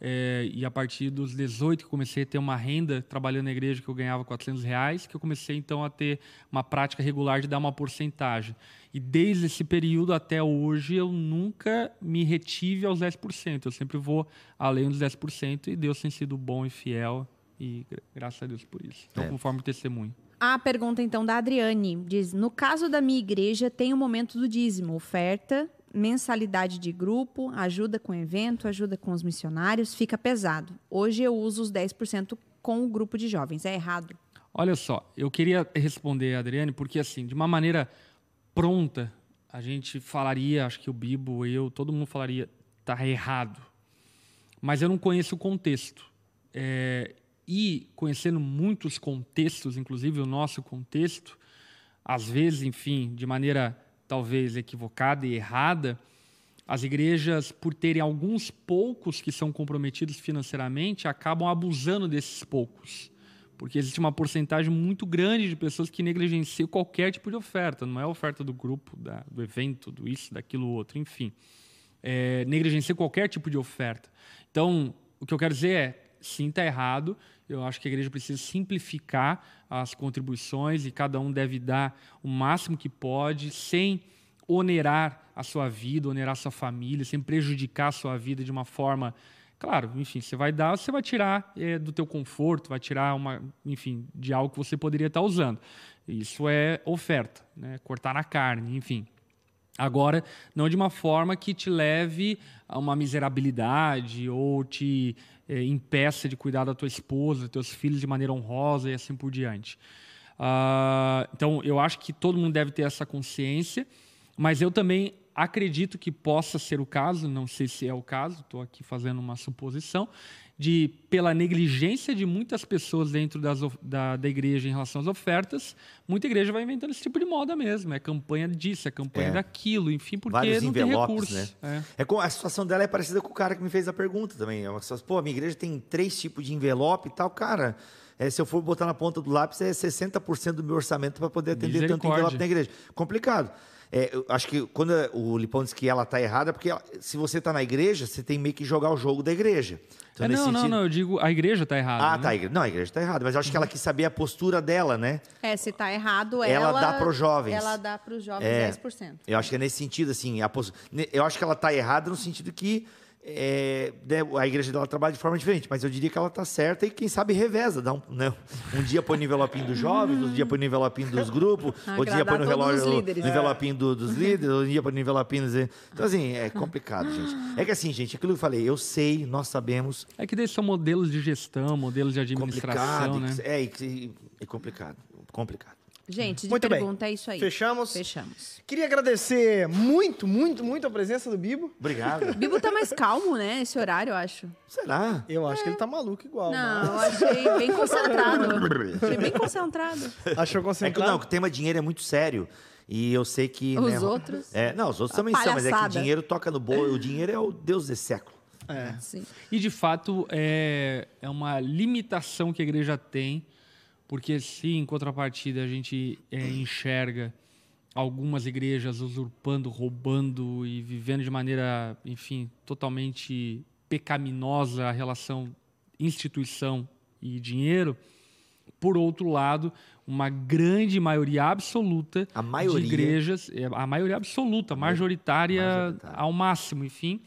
É, e a partir dos 18 que comecei a ter uma renda trabalhando na igreja que eu ganhava 400 reais, que eu comecei então a ter uma prática regular de dar uma porcentagem. E desde esse período até hoje eu nunca me retive aos 10%. Eu sempre vou além dos 10% e Deus tem sido bom e fiel e gra- graças a Deus por isso. Então, É. conforme testemunho. A pergunta então da Adriane diz: No caso da minha igreja, tem o momento do dízimo, oferta, mensalidade de grupo, ajuda com evento, ajuda com os missionários, fica pesado. Hoje eu uso os 10% com o grupo de jovens. É errado? Olha só, eu queria responder Adriane, porque assim, de uma maneira pronta, a gente falaria, acho que o Bibo, eu, todo mundo falaria, tá errado. Mas eu não conheço o contexto. É, e conhecendo muitos contextos, inclusive o nosso contexto, às vezes, enfim, de maneira talvez equivocada e errada, as igrejas, por terem alguns poucos que são comprometidos financeiramente, acabam abusando desses poucos. Porque existe uma porcentagem muito grande de pessoas que negligenciam qualquer tipo de oferta. Não é a oferta do grupo, da, do evento, do isso, daquilo, outro, enfim. É, negligencia qualquer tipo de oferta. Então, o que eu quero dizer é, sim, está errado. Eu acho que a igreja precisa simplificar as contribuições e cada um deve dar o máximo que pode, sem onerar a sua vida, onerar a sua família, sem prejudicar a sua vida de uma forma. Claro, enfim, você vai dar, você vai tirar é, do teu conforto, vai tirar uma, enfim, de algo que você poderia estar usando. Isso é oferta, né? cortar na carne, enfim. Agora, não de uma forma que te leve a uma miserabilidade ou te é, impeça de cuidar da tua esposa, teus filhos de maneira honrosa e assim por diante. Uh, então, eu acho que todo mundo deve ter essa consciência, mas eu também acredito que possa ser o caso, não sei se é o caso, estou aqui fazendo uma suposição, de pela negligência de muitas pessoas dentro das, da, da igreja em relação às ofertas, muita igreja vai inventando esse tipo de moda mesmo. É campanha disso, é campanha é. daquilo, enfim, porque Vários não tem recursos. Né? É. é. a situação dela é parecida com o cara que me fez a pergunta também. É uma situação, pô, a minha igreja tem três tipos de envelope e tal, cara. É, se eu for botar na ponta do lápis, é 60% do meu orçamento para poder atender tanto envelope na igreja. Complicado. É, acho que quando o Lipão diz que ela está errada, porque ela, se você está na igreja, você tem meio que jogar o jogo da igreja. Então, é, não, sentido... não, não, eu digo a igreja está errada. Ah, né? tá. A igreja, não, a igreja está errada, mas eu acho que ela quis saber a postura dela, né? É, se está errado, ela. Ela dá para os jovens. Ela dá para os jovens é, 10%. Eu acho que é nesse sentido, assim. A post... Eu acho que ela está errada no sentido que é, né, a igreja dela trabalha de forma diferente, mas eu diria que ela está certa e quem sabe reveza. Dá um, né, um dia põe no envelopinho dos jovens, outro dia põe no envelopinho dos grupos, outro dia põe no, relógio, no envelopinho do, dos líderes, outro dia põe no envelopinho dos... Então, assim, é complicado, gente. É que assim, gente, aquilo que eu falei, eu sei, nós sabemos... É que desses são modelos de gestão, modelos de administração, né? É, é complicado, complicado. Gente, de muito pergunta bem. é isso aí. Fechamos? Fechamos. Queria agradecer muito, muito, muito a presença do Bibo. Obrigado. O Bibo tá mais calmo, né? Esse horário, eu acho. Será? Eu acho é. que ele tá maluco igual. Não, mas... eu achei bem concentrado. achei bem concentrado. Achou concentrado? É que, não, o tema dinheiro é muito sério. E eu sei que. Os né, outros? É, não, os outros também são, mas é que o dinheiro toca no bolo. O dinheiro é o Deus desse século. É. Sim. E de fato é, é uma limitação que a igreja tem porque se em contrapartida a gente é, enxerga algumas igrejas usurpando, roubando e vivendo de maneira, enfim, totalmente pecaminosa a relação instituição e dinheiro, por outro lado, uma grande maioria absoluta maioria... de igrejas, é, a maioria absoluta, majoritária, majoritária. ao máximo, enfim,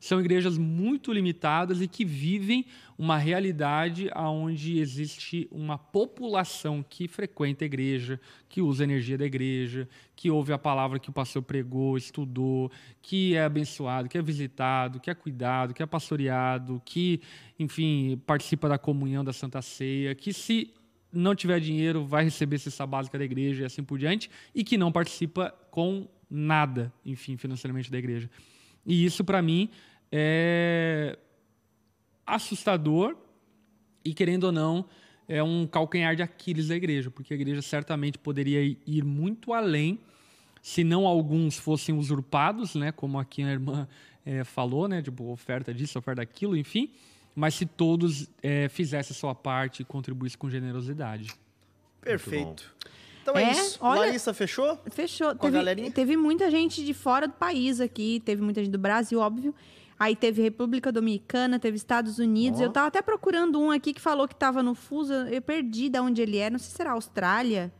são igrejas muito limitadas e que vivem uma realidade onde existe uma população que frequenta a igreja, que usa a energia da igreja, que ouve a palavra que o pastor pregou, estudou, que é abençoado, que é visitado, que é cuidado, que é pastoreado, que, enfim, participa da comunhão da Santa Ceia, que se não tiver dinheiro vai receber cesta básica da igreja e assim por diante, e que não participa com nada, enfim, financeiramente da igreja. E isso, para mim, é assustador e, querendo ou não, é um calcanhar de Aquiles da igreja, porque a igreja certamente poderia ir muito além se não alguns fossem usurpados, né, como aqui a irmã é, falou, né, tipo, oferta disso, oferta daquilo, enfim, mas se todos é, fizessem a sua parte e contribuíssem com generosidade. Perfeito. Então é, é isso. Olha, Larissa, fechou? Fechou. Com teve, teve muita gente de fora do país aqui, teve muita gente do Brasil, óbvio. Aí teve República Dominicana, teve Estados Unidos. Oh. Eu tava até procurando um aqui que falou que tava no fuso. Eu perdi de onde ele é. Não sei se será Austrália.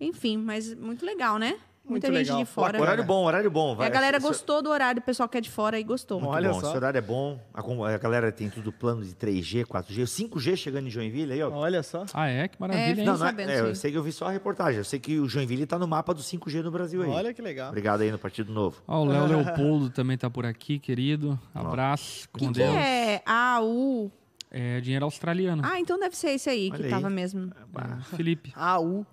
Enfim, mas muito legal, né? Muita Muito gente legal. de fora. Horário bom, horário bom. Vai. E a galera gostou do horário, o pessoal que é de fora aí gostou. Muito Olha bom. só. Esse horário é bom. A, a, galera tem tudo plano de 3G, 4G, 5G chegando em Joinville aí, ó. Olha só. Ah, é? Que maravilha, é, não, não é, é, eu sei que eu vi só a reportagem. Eu sei que o Joinville tá no mapa do 5G no Brasil aí. Olha que legal. Obrigado aí no Partido Novo. Ó, o Léo Leopoldo também tá por aqui, querido. Abraço. O que, que é AU? É dinheiro australiano. Ah, então deve ser esse aí Olha que tava aí. mesmo. É, Felipe. AU.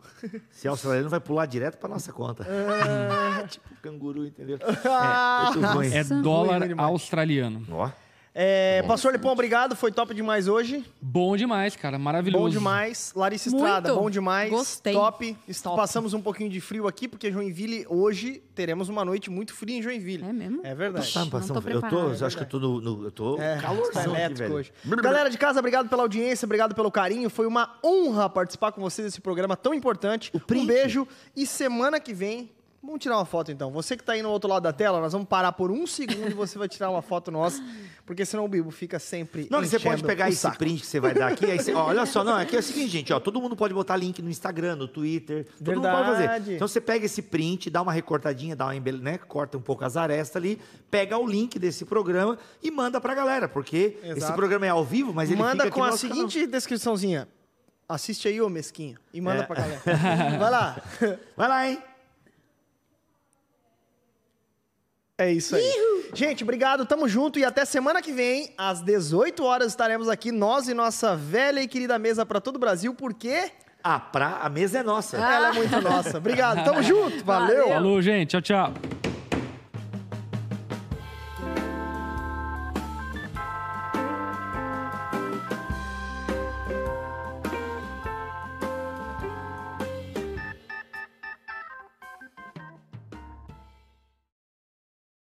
Se é australiano, vai pular direto pra nossa conta. tipo canguru, entendeu? É. É dólar Ruim australiano. Ó. É, Pastor Lipão, obrigado. Foi top demais hoje. Bom demais, cara. Maravilhoso. Bom demais. Larissa Estrada, Muito. bom demais. Gostei. Top. Top. Passamos um pouquinho de frio aqui, porque Joinville, hoje, teremos uma noite muito fria em Joinville. É mesmo? É verdade. Tá, não tô passando- eu tô, eu acho que eu tô no, no- eu tô É, calorzão tá aqui, elétrico hoje. Galera de casa, obrigado pela audiência, obrigado pelo carinho. Foi uma honra participar com vocês desse programa tão importante. Um beijo e semana que vem. Vamos tirar uma foto então. Você que tá aí no outro lado da tela, nós vamos parar por um segundo e você vai tirar uma foto nossa, porque senão o Bibo fica sempre. Não, você pode pegar esse saco. print que você vai dar aqui, você, ó, olha só, não, aqui é o seguinte, gente, ó, todo mundo pode botar link no Instagram, no Twitter, todo mundo pode Verdade. fazer. Então você pega esse print, dá uma recortadinha, dá uma embele, né, corta um pouco as arestas ali, pega o link desse programa e manda pra galera, porque esse Exato. programa é ao vivo, mas ele Manda com a seguinte descriçãozinha. Assiste aí, ô mesquinho. E manda É. pra galera. Vai lá. canal. Vai lá, hein? É isso aí. Gente, obrigado, tamo junto e até semana que vem, às 18 horas, estaremos aqui, nós e nossa velha e querida mesa pra todo o Brasil, porque Ah, pra, a mesa é nossa. ela é muito nossa. Obrigado, tamo junto, valeu. Valeu. Falou, gente. Tchau, tchau.